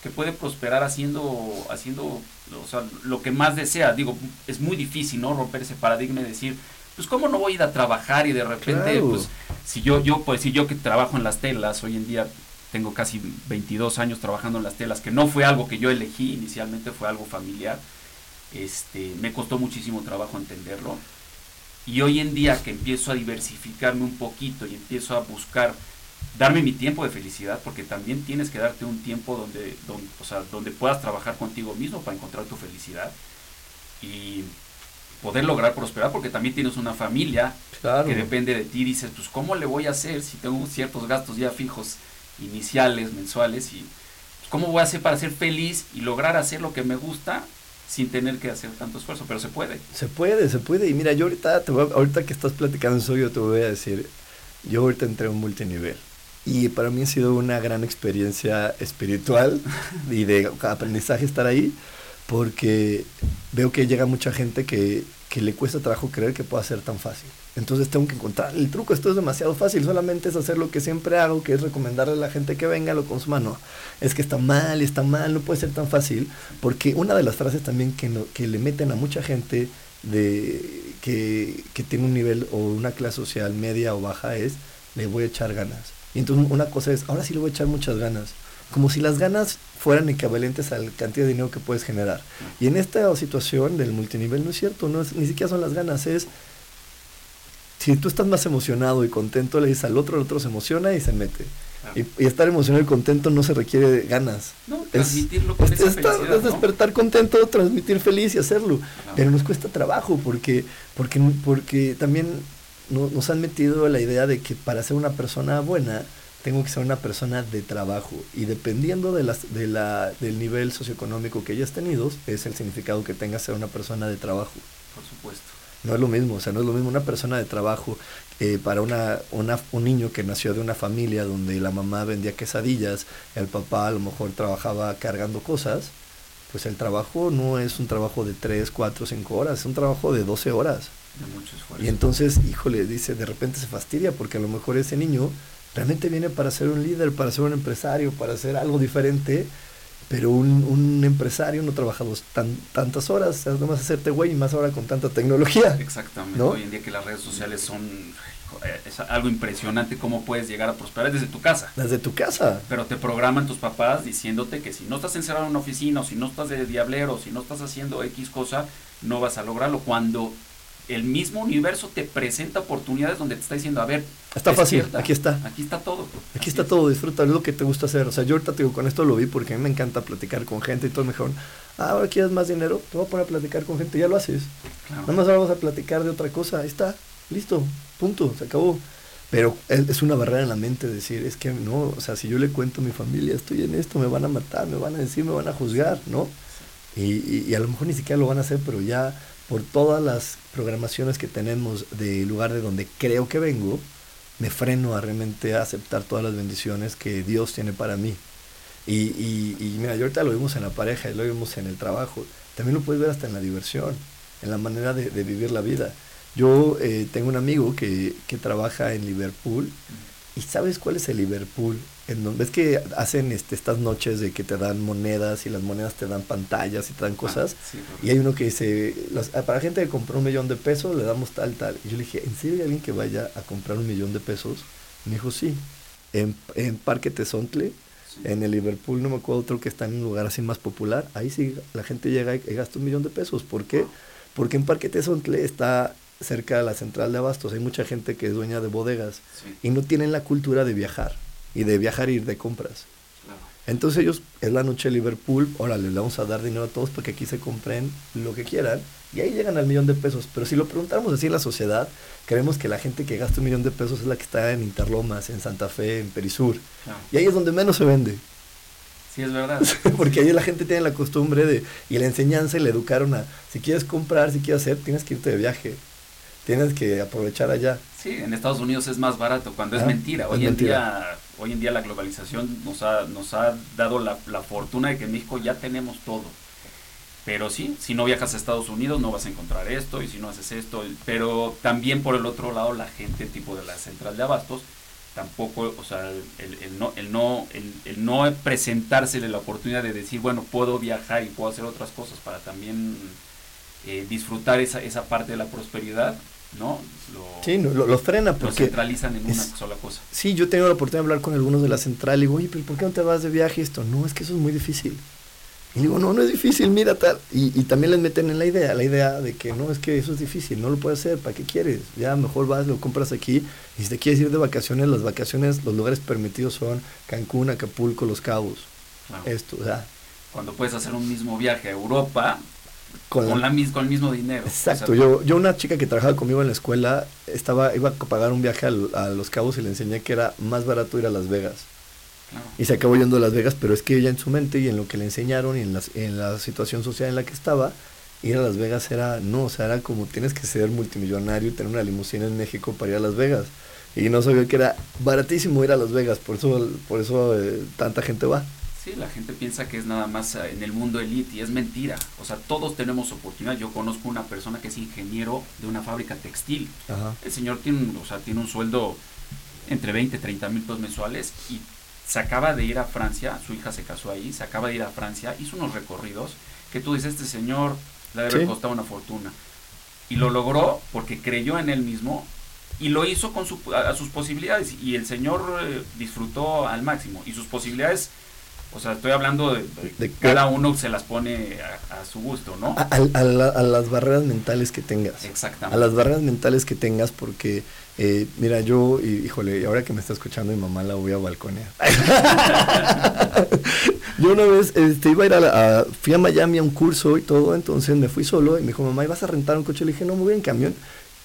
que puede prosperar haciendo, haciendo o sea, lo que más desea. Digo, es muy difícil, ¿no? Romper ese paradigma y decir, pues cómo no voy a ir a trabajar y de repente, claro. pues, si yo, yo, pues si yo que trabajo en las telas, hoy en día tengo casi 22 años trabajando en las telas, que no fue algo que yo elegí, inicialmente fue algo familiar, este, me costó muchísimo trabajo entenderlo. Y hoy en día que empiezo a diversificarme un poquito y empiezo a buscar darme mi tiempo de felicidad, porque también tienes que darte un tiempo donde, donde, o sea, donde puedas trabajar contigo mismo para encontrar tu felicidad y poder lograr prosperar, porque también tienes una familia claro. que depende de ti. Dices, pues, ¿cómo le voy a hacer si tengo ciertos gastos ya fijos, iniciales, mensuales? y pues, ¿Cómo voy a hacer para ser feliz y lograr hacer lo que me gusta sin tener que hacer tanto esfuerzo? Pero se puede. Se puede, se puede. Y mira, yo ahorita, te voy a, ahorita que estás platicando eso, yo te voy a decir, yo ahorita entré a un multinivel. Y para mí ha sido una gran experiencia espiritual y de aprendizaje estar ahí, porque veo que llega mucha gente que, que le cuesta trabajo creer que pueda ser tan fácil. Entonces tengo que encontrar el truco, esto es demasiado fácil, solamente es hacer lo que siempre hago, que es recomendarle a la gente que venga, lo consuma, no, es que está mal, está mal, no puede ser tan fácil, porque una de las frases también que, no, que le meten a mucha gente de que, que tiene un nivel o una clase social media o baja es, le voy a echar ganas. Y entonces una cosa es, ahora sí le voy a echar muchas ganas. Como si las ganas fueran equivalentes a la cantidad de dinero que puedes generar. Y en esta situación del multinivel no es cierto, no es, ni siquiera son las ganas, es si tú estás más emocionado y contento, le dices al otro, el otro se emociona y se mete. Y, estar emocionado y contento no se requiere de ganas. No, transmitirlo con es, es despertar contento, transmitir feliz y hacerlo. Pero nos cuesta trabajo porque, porque, porque también nos han metido la idea de que para ser una persona buena tengo que ser una persona de trabajo y dependiendo de las, de la, del nivel socioeconómico que hayas tenido es el significado que tenga ser una persona de trabajo. Por supuesto. No es lo mismo, o sea, no es lo mismo una persona de trabajo eh, para una, una, un niño que nació de una familia donde la mamá vendía quesadillas, el papá a lo mejor trabajaba cargando cosas, pues el trabajo no es un trabajo de 3, 4, 5 horas, es un trabajo de 12 horas. Y entonces, híjole, dice, de repente se fastidia porque a lo mejor ese niño realmente viene para ser un líder, para ser un empresario, para hacer algo diferente, pero un, un empresario no trabaja dos, tan, tantas horas, no más hacerte güey y más ahora con tanta tecnología. Exactamente, hoy en día que las redes sociales son eh, es algo impresionante cómo puedes llegar a prosperar desde tu casa. Desde tu casa. Pero te programan tus papás diciéndote que si no estás encerrado en una oficina o si no estás de diablero, si no estás haciendo X cosa, no vas a lograrlo. Cuando el mismo universo te presenta oportunidades donde te está diciendo, a ver, está fácil, aquí está. Aquí está todo. Aquí está todo, disfruta, es lo que te gusta hacer. O sea, yo ahorita te digo, con esto lo vi porque a mí me encanta platicar con gente y todo mejor. Ah, ahora quieres más dinero, te voy a poner a platicar con gente, ya lo haces. Nada más ahora vamos a platicar de otra cosa, ahí está, listo, punto, se acabó. Pero es una barrera en la mente decir, es que no, o sea, si yo le cuento a mi familia, estoy en esto, me van a matar, me van a decir, me van a juzgar, ¿no? Y, y a lo mejor ni siquiera lo van a hacer, pero ya por todas las programaciones que tenemos del lugar de donde creo que vengo, me freno a realmente aceptar todas las bendiciones que Dios tiene para mí. Y, y, y mira, yo ahorita lo vimos en la pareja, lo vimos en el trabajo, también lo puedes ver hasta en la diversión, en la manera de, vivir la vida. Yo eh, tengo un amigo que, que trabaja en Liverpool ¿Y sabes cuál es el Liverpool? En donde, ves que hacen este, estas noches de que te dan monedas y las monedas te dan pantallas y te dan ah, cosas. y hay uno que dice, ah, para gente que compró un millón de pesos le damos tal, tal. Y yo le dije, ¿en serio hay alguien que vaya a comprar un millón de pesos? me dijo, sí. En, en Parque Tezontle, en el Liverpool, no me acuerdo otro que está en un lugar así más popular, ahí sí la gente llega y, gasta un millón de pesos. ¿Por qué? Porque en Parque Tezontle está cerca de la central de abastos. Hay mucha gente que es dueña de bodegas y no tienen la cultura de viajar y de viajar y ir de compras. Entonces ellos, es la noche de Liverpool, órale, le vamos a dar dinero a todos para que aquí se compren lo que quieran y ahí llegan al millón de pesos. Pero si lo preguntamos así en la sociedad, creemos que la gente que gasta un millón de pesos es la que está en Interlomas, en Santa Fe, en Perisur. Y ahí es donde menos se vende. Sí, es verdad. *laughs* Porque ahí la gente tiene la costumbre de, y la enseñanza y le educaron a, si quieres comprar, si quieres hacer, tienes que irte de viaje tienes que aprovechar allá. Sí, en Estados Unidos es más barato cuando es ah, mentira. Hoy en día hoy en día la globalización nos ha, nos ha dado la, fortuna de que en México ya tenemos todo. Pero sí, si no viajas a Estados Unidos no vas a encontrar esto y si no haces esto. Pero también por el otro lado la gente tipo de la central de abastos tampoco, o sea, el, no, el, no, el, no presentársele la oportunidad de decir, bueno, puedo viajar y puedo hacer otras cosas para también eh, disfrutar esa, esa parte de la prosperidad, ¿no? Lo, sí, lo, frena porque... Lo centralizan en una sola cosa. Sí, yo tengo la oportunidad de hablar con algunos de la central y digo, oye, pero ¿por qué no te vas de viaje esto? No, es que eso es muy difícil. Y digo, no, no es difícil, mira tal. Y, y, también les meten en la idea, la idea de que no, es que eso es difícil, no lo puedes hacer, ¿para qué quieres? Ya mejor vas, lo compras aquí. Y si te quieres ir de vacaciones, las vacaciones, los lugares permitidos son Cancún, Acapulco, Los Cabos. Esto, o sea. Cuando puedes hacer un mismo viaje a Europa, con, la, con el mismo dinero. Exacto. yo, yo una chica que trabajaba conmigo en la escuela estaba iba a pagar un viaje a, Los Cabos y le enseñé que era más barato ir a Las Vegas. Y se acabó yendo a Las Vegas, pero es que ella en su mente y en lo que le enseñaron y en, las, en la situación social en la que estaba, ir a Las Vegas era, no, o sea, era como tienes que ser multimillonario y tener una limusina en México para ir a Las Vegas. Y no sabía que era baratísimo ir a Las Vegas, por eso, por eso eh, tanta gente va. Sí, la gente piensa que es nada más eh, en el mundo elite y es mentira. O sea, todos tenemos oportunidad. Yo conozco una persona que es ingeniero de una fábrica textil. El señor tiene un, o sea, tiene un sueldo entre 20 y 30 mil pesos mensuales y se acaba de ir a Francia, su hija se casó ahí, se acaba de ir a Francia, hizo unos recorridos que tú dices, este señor le debe costar una fortuna. Y lo logró porque creyó en él mismo y lo hizo con su, a, sus posibilidades. Y el señor eh, disfrutó al máximo. Y sus posibilidades O sea, estoy hablando de, de, cada uno se las pone a, su gusto, ¿no? A, a, las barreras mentales que tengas. Exactamente. A las barreras mentales que tengas porque, eh, mira, yo, híjole, ahora que me está escuchando mi mamá la voy a balconear. *laughs* yo una vez este, iba a ir a, fui a Miami a un curso y todo, entonces me fui solo y me dijo, mamá, ¿vas a rentar un coche? Le dije, no, me voy en camión.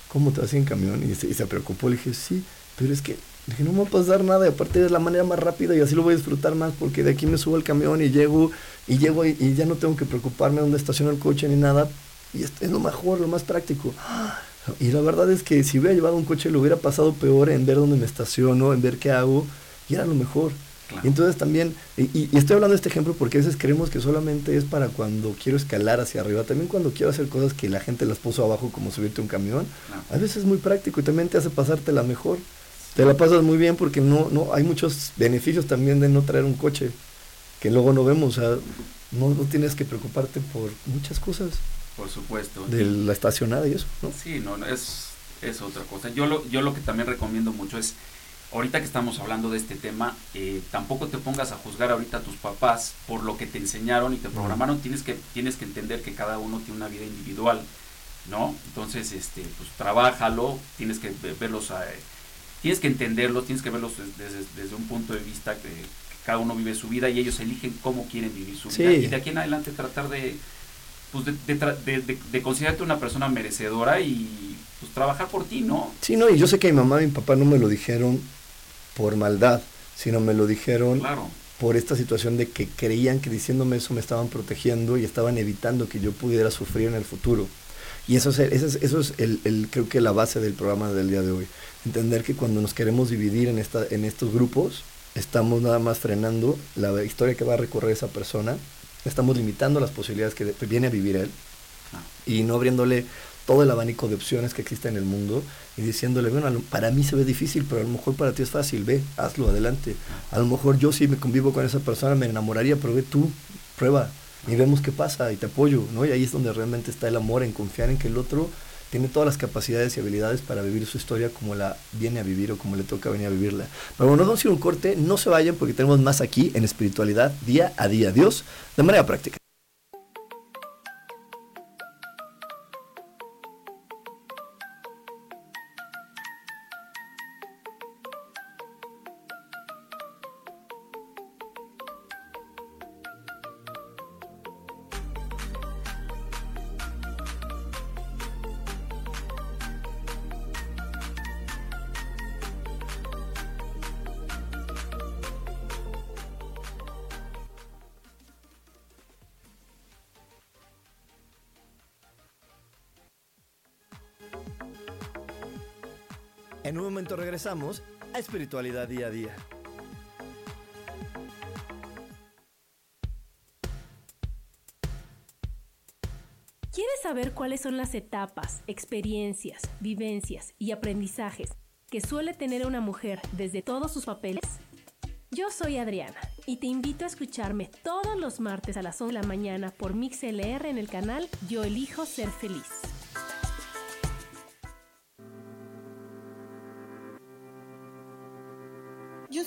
¿Cómo te vas en camión? Y se, y se preocupó, le dije, sí, pero es que Dije, no me va a pasar nada, y aparte es la manera más rápida y así lo voy a disfrutar más porque de aquí me subo al camión y llego y llego y, ya no tengo que preocuparme dónde estaciono el coche ni nada. Y es, es, lo mejor, lo más práctico. Y la verdad es que si hubiera llevado un coche lo hubiera pasado peor en ver dónde me estaciono, en ver qué hago, y era lo mejor. Y entonces también, y, estoy hablando de este ejemplo porque a veces creemos que solamente es para cuando quiero escalar hacia arriba, también cuando quiero hacer cosas que la gente las puso abajo como subirte un camión, a veces es muy práctico y también te hace pasarte la mejor te la pasas muy bien porque no, no, hay muchos beneficios también de no traer un coche que luego no vemos, o sea, no, no tienes que preocuparte por muchas cosas. Por supuesto. De la estacionada y eso, ¿no? Sí, no, es, es otra cosa. Yo lo, yo lo que también recomiendo mucho es, ahorita que estamos hablando de este tema, eh, tampoco te pongas a juzgar ahorita a tus papás por lo que te enseñaron y te programaron. Tienes, que, tienes que entender que cada uno tiene una vida individual, ¿no? Entonces, este, pues trabájalo, tienes que verlos a tienes que entenderlos, tienes que verlos desde, un punto de vista que, cada uno vive su vida y ellos eligen cómo quieren vivir su vida. Y de aquí en adelante tratar de, pues de, de, considerarte una persona merecedora y pues trabajar por ti, ¿no? Sí, no, y yo sé que mi mamá y mi papá no me lo dijeron por maldad, sino me lo dijeron por esta situación de que creían que diciéndome eso me estaban protegiendo y estaban evitando que yo pudiera sufrir en el futuro. Y eso es, eso es, eso es el, el, creo que la base del programa del día de hoy. Entender que cuando nos queremos dividir en, esta, en estos grupos, estamos nada más frenando la historia que va a recorrer esa persona, estamos limitando las posibilidades que viene a vivir él y no abriéndole todo el abanico de opciones que existe en el mundo y diciéndole, bueno, para mí se ve difícil, pero a lo mejor para ti es fácil, ve, hazlo, adelante. A lo mejor yo sí me convivo con esa persona, me enamoraría, pero ve tú, prueba, y vemos qué pasa y te apoyo, ¿no? Y ahí es donde realmente está el amor, en confiar en que el otro tiene todas las capacidades y habilidades para vivir su historia como la viene a vivir o como le toca venir a vivirla. Pero bueno, vamos a ir un corte, no se vayan porque tenemos más aquí en espiritualidad día a día. Dios, de manera práctica. En un momento regresamos a Espiritualidad Día a Día. ¿Quieres saber cuáles son las etapas, experiencias, vivencias y aprendizajes que suele tener una mujer desde todos sus papeles? Yo soy Adriana y te invito a escucharme todos los martes a las 11 de la mañana por MixLR en el canal Yo elijo ser feliz.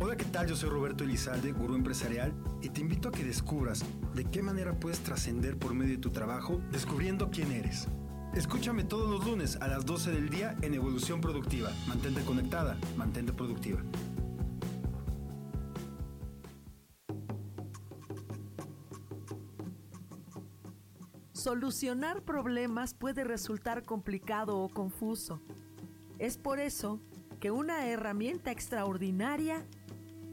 Hola, ¿qué tal? Yo soy Roberto Elizalde, gurú empresarial, y te invito a que descubras de qué manera puedes trascender por medio de tu trabajo descubriendo quién eres. Escúchame todos los lunes a las 12 del día en Evolución Productiva. Mantente conectada, mantente productiva. solucionar problemas puede resultar complicado o confuso. Es por eso que una herramienta extraordinaria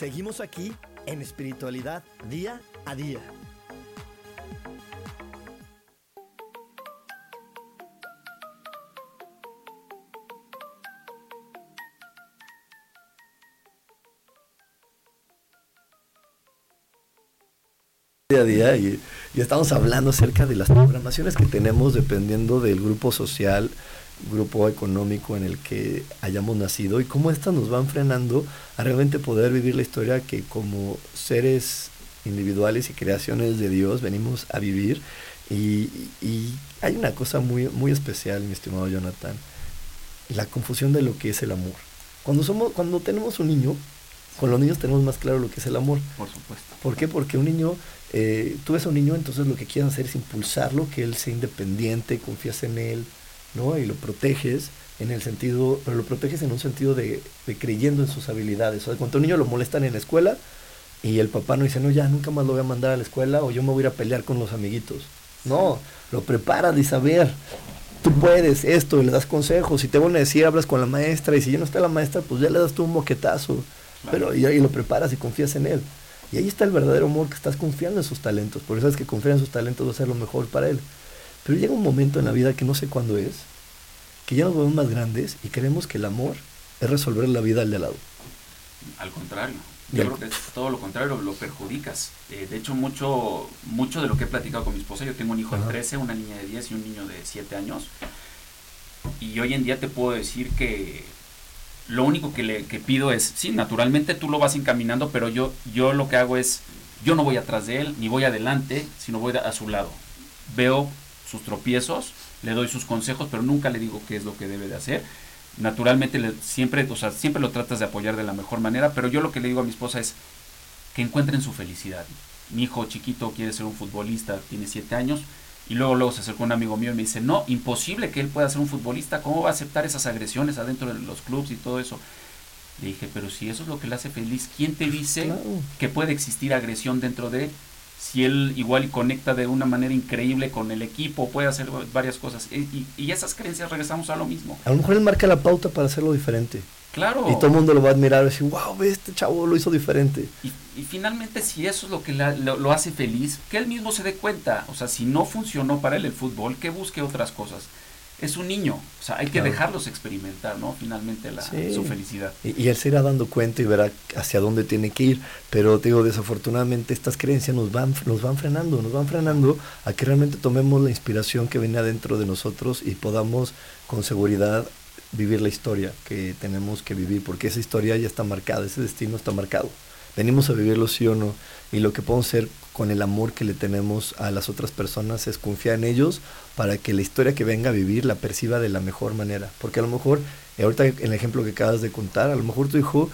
Seguimos aquí en espiritualidad día a día. día a día y, estamos hablando acerca de las programaciones que tenemos dependiendo del grupo social, grupo económico en el que hayamos nacido y cómo estas nos van frenando a realmente poder vivir la historia que como seres individuales y creaciones de Dios venimos a vivir y, y hay una cosa muy, muy especial, mi estimado Jonathan, la confusión de lo que es el amor. Cuando, somos, cuando tenemos un niño, con los niños tenemos más claro lo que es el amor. Por supuesto. ¿Por qué? Porque un niño, eh, tú ves a un niño, entonces lo que quieres hacer es impulsarlo, que él sea independiente, confías en él, ¿no? Y lo proteges en el sentido, pero lo proteges en un sentido de, de creyendo en sus habilidades. O sea, cuando a un niño lo molestan en la escuela y el papá no dice, no, ya nunca más lo voy a mandar a la escuela o yo me voy a ir a pelear con los amiguitos. No, lo preparas de saber, tú puedes esto, le das consejos, si te van a decir, hablas con la maestra y si ya no está la maestra, pues ya le das tú un moquetazo. Pero y ahí lo preparas y confías en él. Y ahí está el verdadero amor, que estás confiando en sus talentos, porque sabes que confiar en sus talentos va a ser lo mejor para él. Pero llega un momento en la vida que no sé cuándo es, que ya nos vemos más grandes y creemos que el amor es resolver la vida al de al lado. Al contrario, yo creo que es todo lo contrario, lo perjudicas. Eh, de hecho, mucho, mucho de lo que he platicado con mi esposa, yo tengo un hijo de 13, una niña de 10 y un niño de 7 años. Y hoy en día te puedo decir que lo único que le que pido es, sí, naturalmente tú lo vas encaminando, pero yo, yo lo que hago es, yo no voy atrás de él, ni voy adelante, sino voy a su lado. Veo sus tropiezos, le doy sus consejos, pero nunca le digo qué es lo que debe de hacer. Naturalmente le, siempre, o sea, siempre lo tratas de apoyar de la mejor manera, pero yo lo que le digo a mi esposa es que encuentren su felicidad. Mi hijo chiquito quiere ser un futbolista, tiene siete años, y luego, luego se acercó un amigo mío y me dice, no, imposible que él pueda ser un futbolista, ¿cómo va a aceptar esas agresiones adentro de los clubes y todo eso? Le dije, pero si eso es lo que le hace feliz, ¿quién te dice claro. que puede existir agresión dentro de él? Si él igual conecta de una manera increíble con el equipo, puede hacer varias cosas. Y, y esas creencias regresamos a lo mismo. A lo mejor él marca la pauta para hacerlo diferente. Claro. Y todo el mundo lo va a admirar y decir, wow, ve, este chavo lo hizo diferente. Y, y finalmente, si eso es lo que la, lo, lo, hace feliz, que él mismo se dé cuenta. O sea, si no funcionó para él el fútbol, que busque otras cosas. Es un niño, o sea, hay que claro. dejarlos experimentar, ¿no? Finalmente la, sí. su felicidad. Y, y, él se irá dando cuenta y verá hacia dónde tiene que ir. Pero te digo, desafortunadamente estas creencias nos van, nos van frenando, nos van frenando a que realmente tomemos la inspiración que viene adentro de nosotros y podamos con seguridad vivir la historia que tenemos que vivir, porque esa historia ya está marcada, ese destino está marcado. Venimos a vivirlo sí o no, y lo que podemos hacer con el amor que le tenemos a las otras personas es confiar en ellos para que la historia que venga a vivir la perciba de la mejor manera. Porque a lo mejor, ahorita en el ejemplo que acabas de contar, a lo mejor tu hijo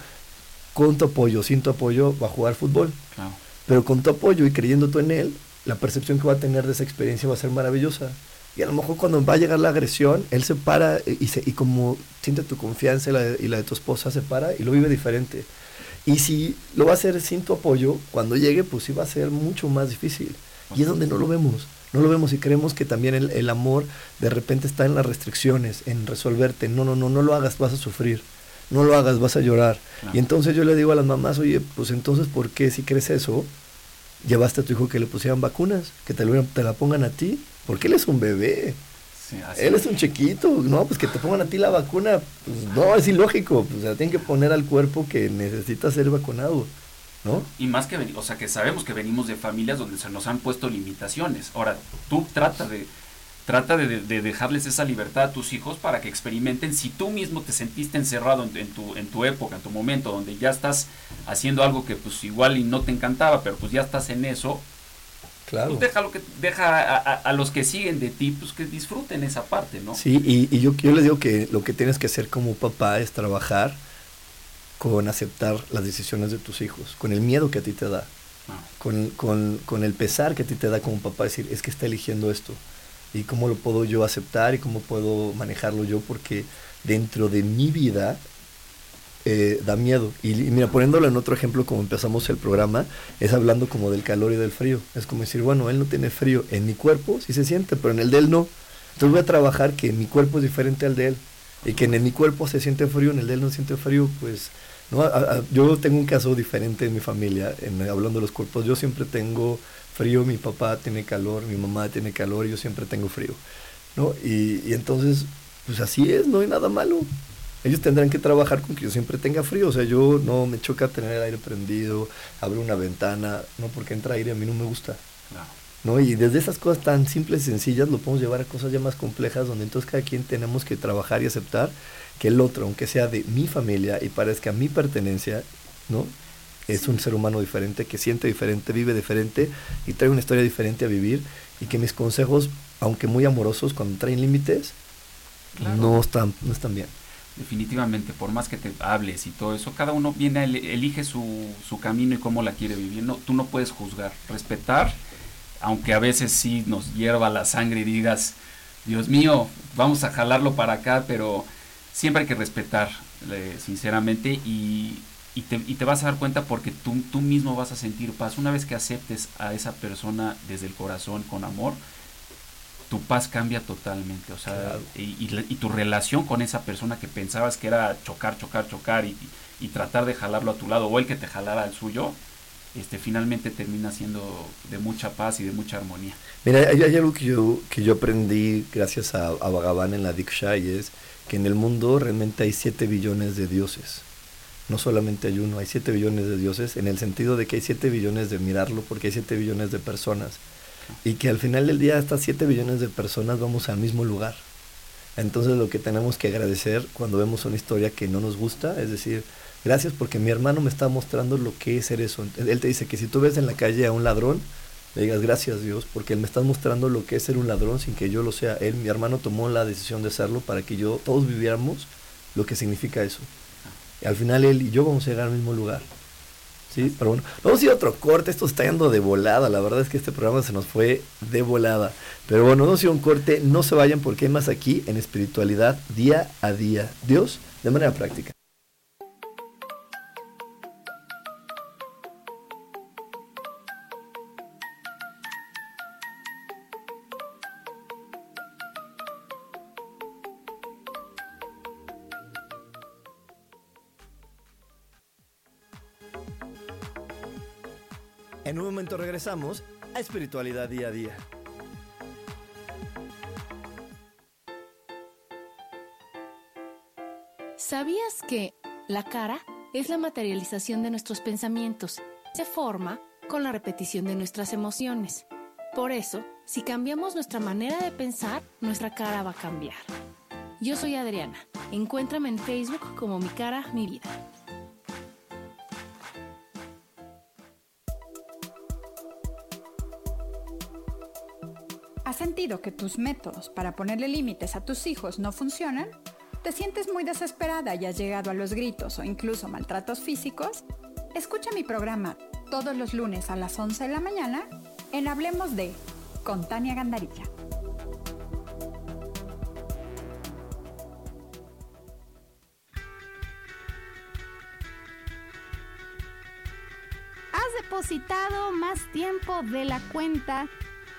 con tu apoyo, sin tu apoyo, va a jugar fútbol. Claro. Pero con tu apoyo y creyendo tú en él, la percepción que va a tener de esa experiencia va a ser maravillosa. Y a lo mejor cuando va a llegar la agresión, él se para y, se, y como siente tu confianza y la, de, y la de tu esposa, se para y lo vive diferente. Y si lo va a hacer sin tu apoyo, cuando llegue, pues sí va a ser mucho más difícil. Y es donde no lo vemos. No lo vemos y creemos que también el, el amor de repente está en las restricciones, en resolverte. No, no, no, no lo hagas, vas a sufrir. No lo hagas, vas a llorar. Y entonces yo le digo a las mamás, oye, pues entonces, ¿por qué si crees eso? Llevaste a tu hijo que le pusieran vacunas, que te, lo, te la pongan a ti, porque él es un bebé. Sí, él es un chiquito, no, pues que te pongan a ti la vacuna, pues no, es ilógico, pues se la tienen que poner al cuerpo que necesita ser vacunado, ¿no? Y más que, o sea, que sabemos que venimos de familias donde se nos han puesto limitaciones. Ahora, tú trata de, trata de, de dejarles esa libertad a tus hijos para que experimenten. Si tú mismo te sentiste encerrado en, en, tu, en tu época, en tu momento, donde ya estás haciendo algo que pues igual y no te encantaba, pero pues ya estás en eso, Claro. Pues deja, lo que, deja a, los que siguen de ti, pues que disfruten esa parte, ¿no? Sí, y, yo, yo les digo que lo que tienes que hacer como papá es trabajar con aceptar las decisiones de tus hijos, con el miedo que a ti te da, ah. con, con, con, el pesar que a ti te da como papá, decir, es que está eligiendo esto, y cómo lo puedo yo aceptar y cómo puedo manejarlo yo, porque dentro de mi vida eh, da miedo. Y, mira, poniéndolo en otro ejemplo, como empezamos el programa, es hablando como del calor y del frío. Es como decir, bueno, él no tiene frío. En mi cuerpo sí se siente, pero en el de él no. Entonces voy a trabajar que mi cuerpo es diferente al de él. Y que en mi cuerpo se siente frío, en el de él no siente frío, pues... ¿no? yo tengo un caso diferente en mi familia, hablando de los cuerpos. Yo siempre tengo frío, mi papá tiene calor, mi mamá tiene calor, yo siempre tengo frío. ¿no? Y entonces, pues así es, no hay nada malo ellos tendrán que trabajar con que yo siempre tenga frío. O sea, yo no me choca tener el aire prendido, abrir una ventana, no porque entra aire a mí no me gusta. No. Y desde esas cosas tan simples y sencillas lo podemos llevar a cosas ya más complejas donde entonces cada quien tenemos que trabajar y aceptar que el otro, aunque sea de mi familia y parezca mi pertenencia, ¿no? Es un ser humano diferente, que siente diferente, vive diferente y trae una historia diferente a vivir y que mis consejos, aunque muy amorosos, cuando traen límites, no, están, no están bien definitivamente, por más que te hables y todo eso, cada uno viene, elige su, su camino y cómo la quiere vivir. No, tú no puedes juzgar, respetar, aunque a veces sí nos hierva la sangre y digas, Dios mío, vamos a jalarlo para acá, pero siempre hay que respetar, sinceramente, y, y, te, y, te, vas a dar cuenta porque tú, tú mismo vas a sentir paz. Una vez que aceptes a esa persona desde el corazón, con amor, tu paz cambia totalmente, o sea, y, tu relación con esa persona que pensabas que era chocar, chocar, chocar y, tratar de jalarlo a tu lado o el que te jalara al suyo, este, finalmente termina siendo de mucha paz y de mucha armonía. Mira, hay, algo que yo, que yo aprendí gracias a, a Bhagavan en la Diksha y es que en el mundo realmente hay 7 billones de dioses. No solamente hay uno, hay 7 billones de dioses en el sentido de que hay 7 billones de mirarlo porque hay 7 billones de personas y que al final del día estas 7 billones de personas vamos al mismo lugar. Entonces lo que tenemos que agradecer cuando vemos una historia que no nos gusta, es decir, gracias porque mi hermano me está mostrando lo que es ser eso. Él te dice que si tú ves en la calle a un ladrón, le digas gracias Dios porque él me está mostrando lo que es ser un ladrón sin que yo lo sea. Él, mi hermano tomó la decisión de hacerlo para que yo todos viviéramos lo que significa eso. Y al final él y yo vamos a llegar al mismo lugar. Sí, pero bueno, vamos a ir a otro corte, esto está yendo de volada, la verdad es que este programa se nos fue de volada. Pero bueno, vamos a ir a un corte, no se vayan porque hay más aquí en espiritualidad día a día. Dios, de manera práctica. Regresamos a Espiritualidad Día a Día. ¿Sabías que la cara es la materialización de nuestros pensamientos? Se forma con la repetición de nuestras emociones. Por eso, si cambiamos nuestra manera de pensar, nuestra cara va a cambiar. Yo soy Adriana. Encuéntrame en Facebook como mi cara, mi vida. ¿Has sentido que tus métodos para ponerle límites a tus hijos no funcionan? ¿Te sientes muy desesperada y has llegado a los gritos o incluso maltratos físicos? Escucha mi programa todos los lunes a las 11 de la mañana en Hablemos de con Tania Gandarilla. ¿Has depositado más tiempo de la cuenta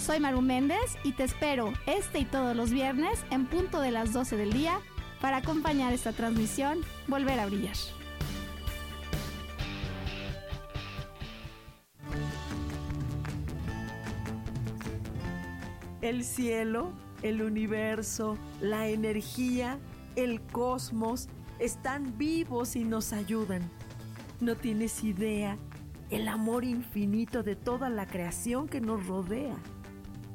Soy Maru Méndez y te espero este y todos los viernes en punto de las 12 del día para acompañar esta transmisión Volver a Brillar. El cielo, el universo, la energía, el cosmos están vivos y nos ayudan. No tienes idea el amor infinito de toda la creación que nos rodea.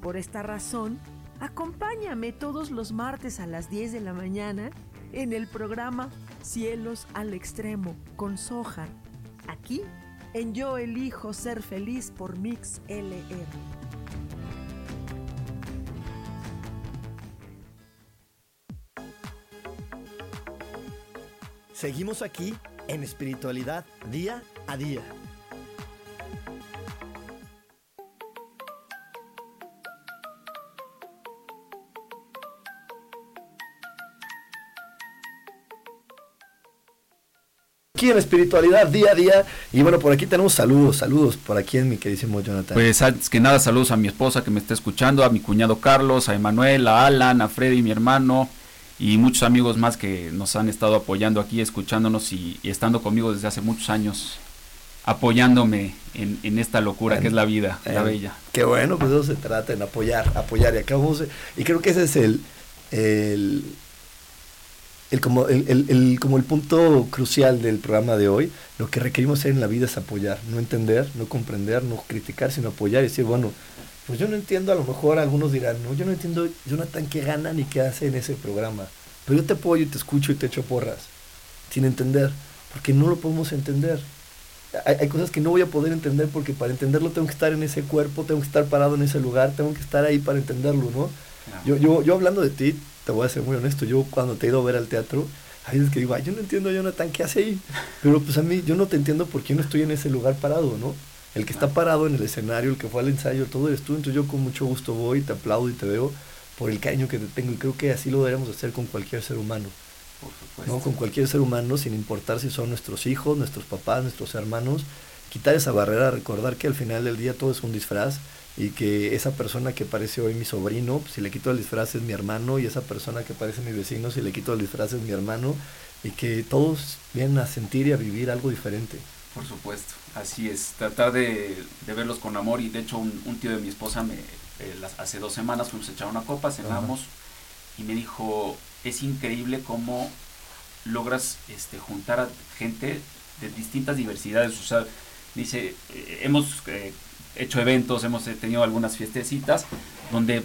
Por esta razón, acompáñame todos los martes a las 10 de la mañana en el programa Cielos al Extremo con Sojar, aquí en Yo Elijo Ser Feliz por Mix LR. Seguimos aquí en espiritualidad día a día. Aquí en espiritualidad día a día. Y bueno, por aquí tenemos saludos, saludos por aquí en mi queridísimo Jonathan. Pues antes que nada, saludos a mi esposa que me está escuchando, a mi cuñado Carlos, a Emanuel, a Alan, a Freddy, mi hermano, y muchos amigos más que nos han estado apoyando aquí, escuchándonos y, y estando conmigo desde hace muchos años, apoyándome en, en esta locura que es la vida, la bella. Qué bueno, pues eso se trata, en apoyar, apoyar. Y de- y creo que ese es el, el, el como, el, el- el- como el punto crucial del programa de hoy. Lo que requerimos hacer en la vida es apoyar, no entender, no comprender, no criticar, sino apoyar y decir, bueno, pues yo no entiendo, a lo mejor algunos dirán, no, yo no entiendo, Jonathan, qué gana ni qué hace en ese programa. Pero yo te apoyo y te escucho y te echo porras, sin entender, porque no lo podemos entender hay, hay cosas que no voy a poder entender porque para entenderlo tengo que estar en ese cuerpo, tengo que estar parado en ese lugar, tengo que estar ahí para entenderlo, ¿no? Yo, yo, yo hablando de ti, te voy a ser muy honesto, yo cuando te he ido a ver al teatro, hay veces que digo, "Ay, yo no entiendo Jonathan, ¿qué hace ahí? Pero pues a mí, yo no te entiendo porque yo no estoy en ese lugar parado, ¿no? El que está parado en el escenario, el que fue al ensayo, todo eres tú, entonces yo con mucho gusto voy, te aplaudo y te veo por el cariño que te tengo y creo que así lo deberíamos hacer con cualquier ser humano. Por supuesto. ¿no? Con cualquier ser humano, sin importar si son nuestros hijos, nuestros papás, nuestros hermanos, quitar esa barrera, recordar que al final del día todo es un disfraz y que esa persona que parece hoy mi sobrino, si le quito el disfraz es mi hermano y esa persona que parece mi vecino, si le quito el disfraz es mi hermano y que todos vienen a sentir y a vivir algo diferente. Por supuesto, así es, tratar de, de verlos con amor y de hecho un, un tío de mi esposa me, eh, las- hace dos semanas fuimos a echar una copa, cenamos y me dijo, es increíble cómo logras este, juntar a gente de distintas diversidades, o sea, dice, eh, hemos eh, hecho eventos, hemos tenido algunas fiestecitas donde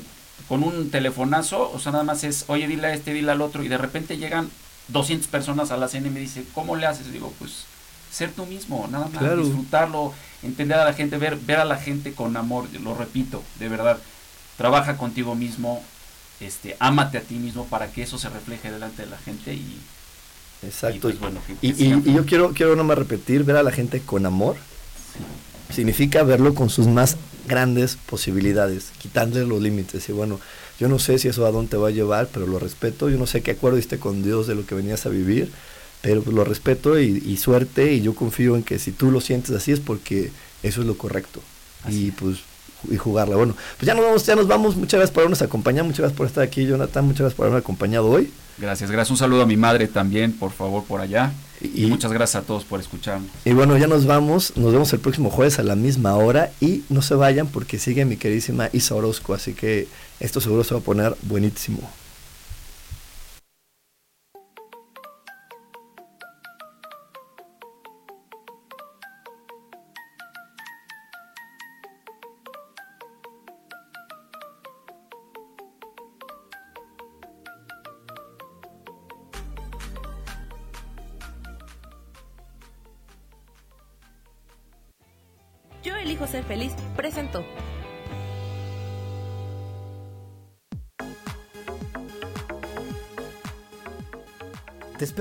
con un telefonazo, o sea, nada más es, oye, dile a este, dile al otro, y de repente llegan 200 personas a la cena y me dice, ¿cómo le haces? Digo, pues ser tú mismo, nada más, Claro. disfrutarlo, entender a la gente, ver, ver a la gente con amor, lo repito, de verdad, trabaja contigo mismo, este, ámate a ti mismo para que eso se refleje delante de la gente y, Exacto. y, pues, bueno, Y, y- sigan y yo quiero, quiero nomás repetir, ver a la gente con amor significa verlo con sus más grandes posibilidades, quitándole los límites. Y bueno, yo no sé si eso a dónde te va a llevar, pero lo respeto. Yo no sé qué acuerdo diste con Dios de lo que venías a vivir, pero pues lo respeto y, y suerte. Y yo confío en que si tú lo sientes así es porque eso es lo correcto. y pues y jugarla. Bueno, pues ya nos vamos, ya nos vamos. Muchas gracias por habernos acompañado, muchas gracias por estar aquí, Jonathan, muchas gracias por haberme acompañado hoy. Gracias, gracias. Un saludo a mi madre también, por favor, por allá. Y, muchas gracias a todos por escucharnos. Y bueno, ya nos vamos. Nos vemos el próximo jueves a la misma hora. Y no se vayan porque sigue mi queridísima Isa Orozco. Así que esto seguro se va a poner buenísimo.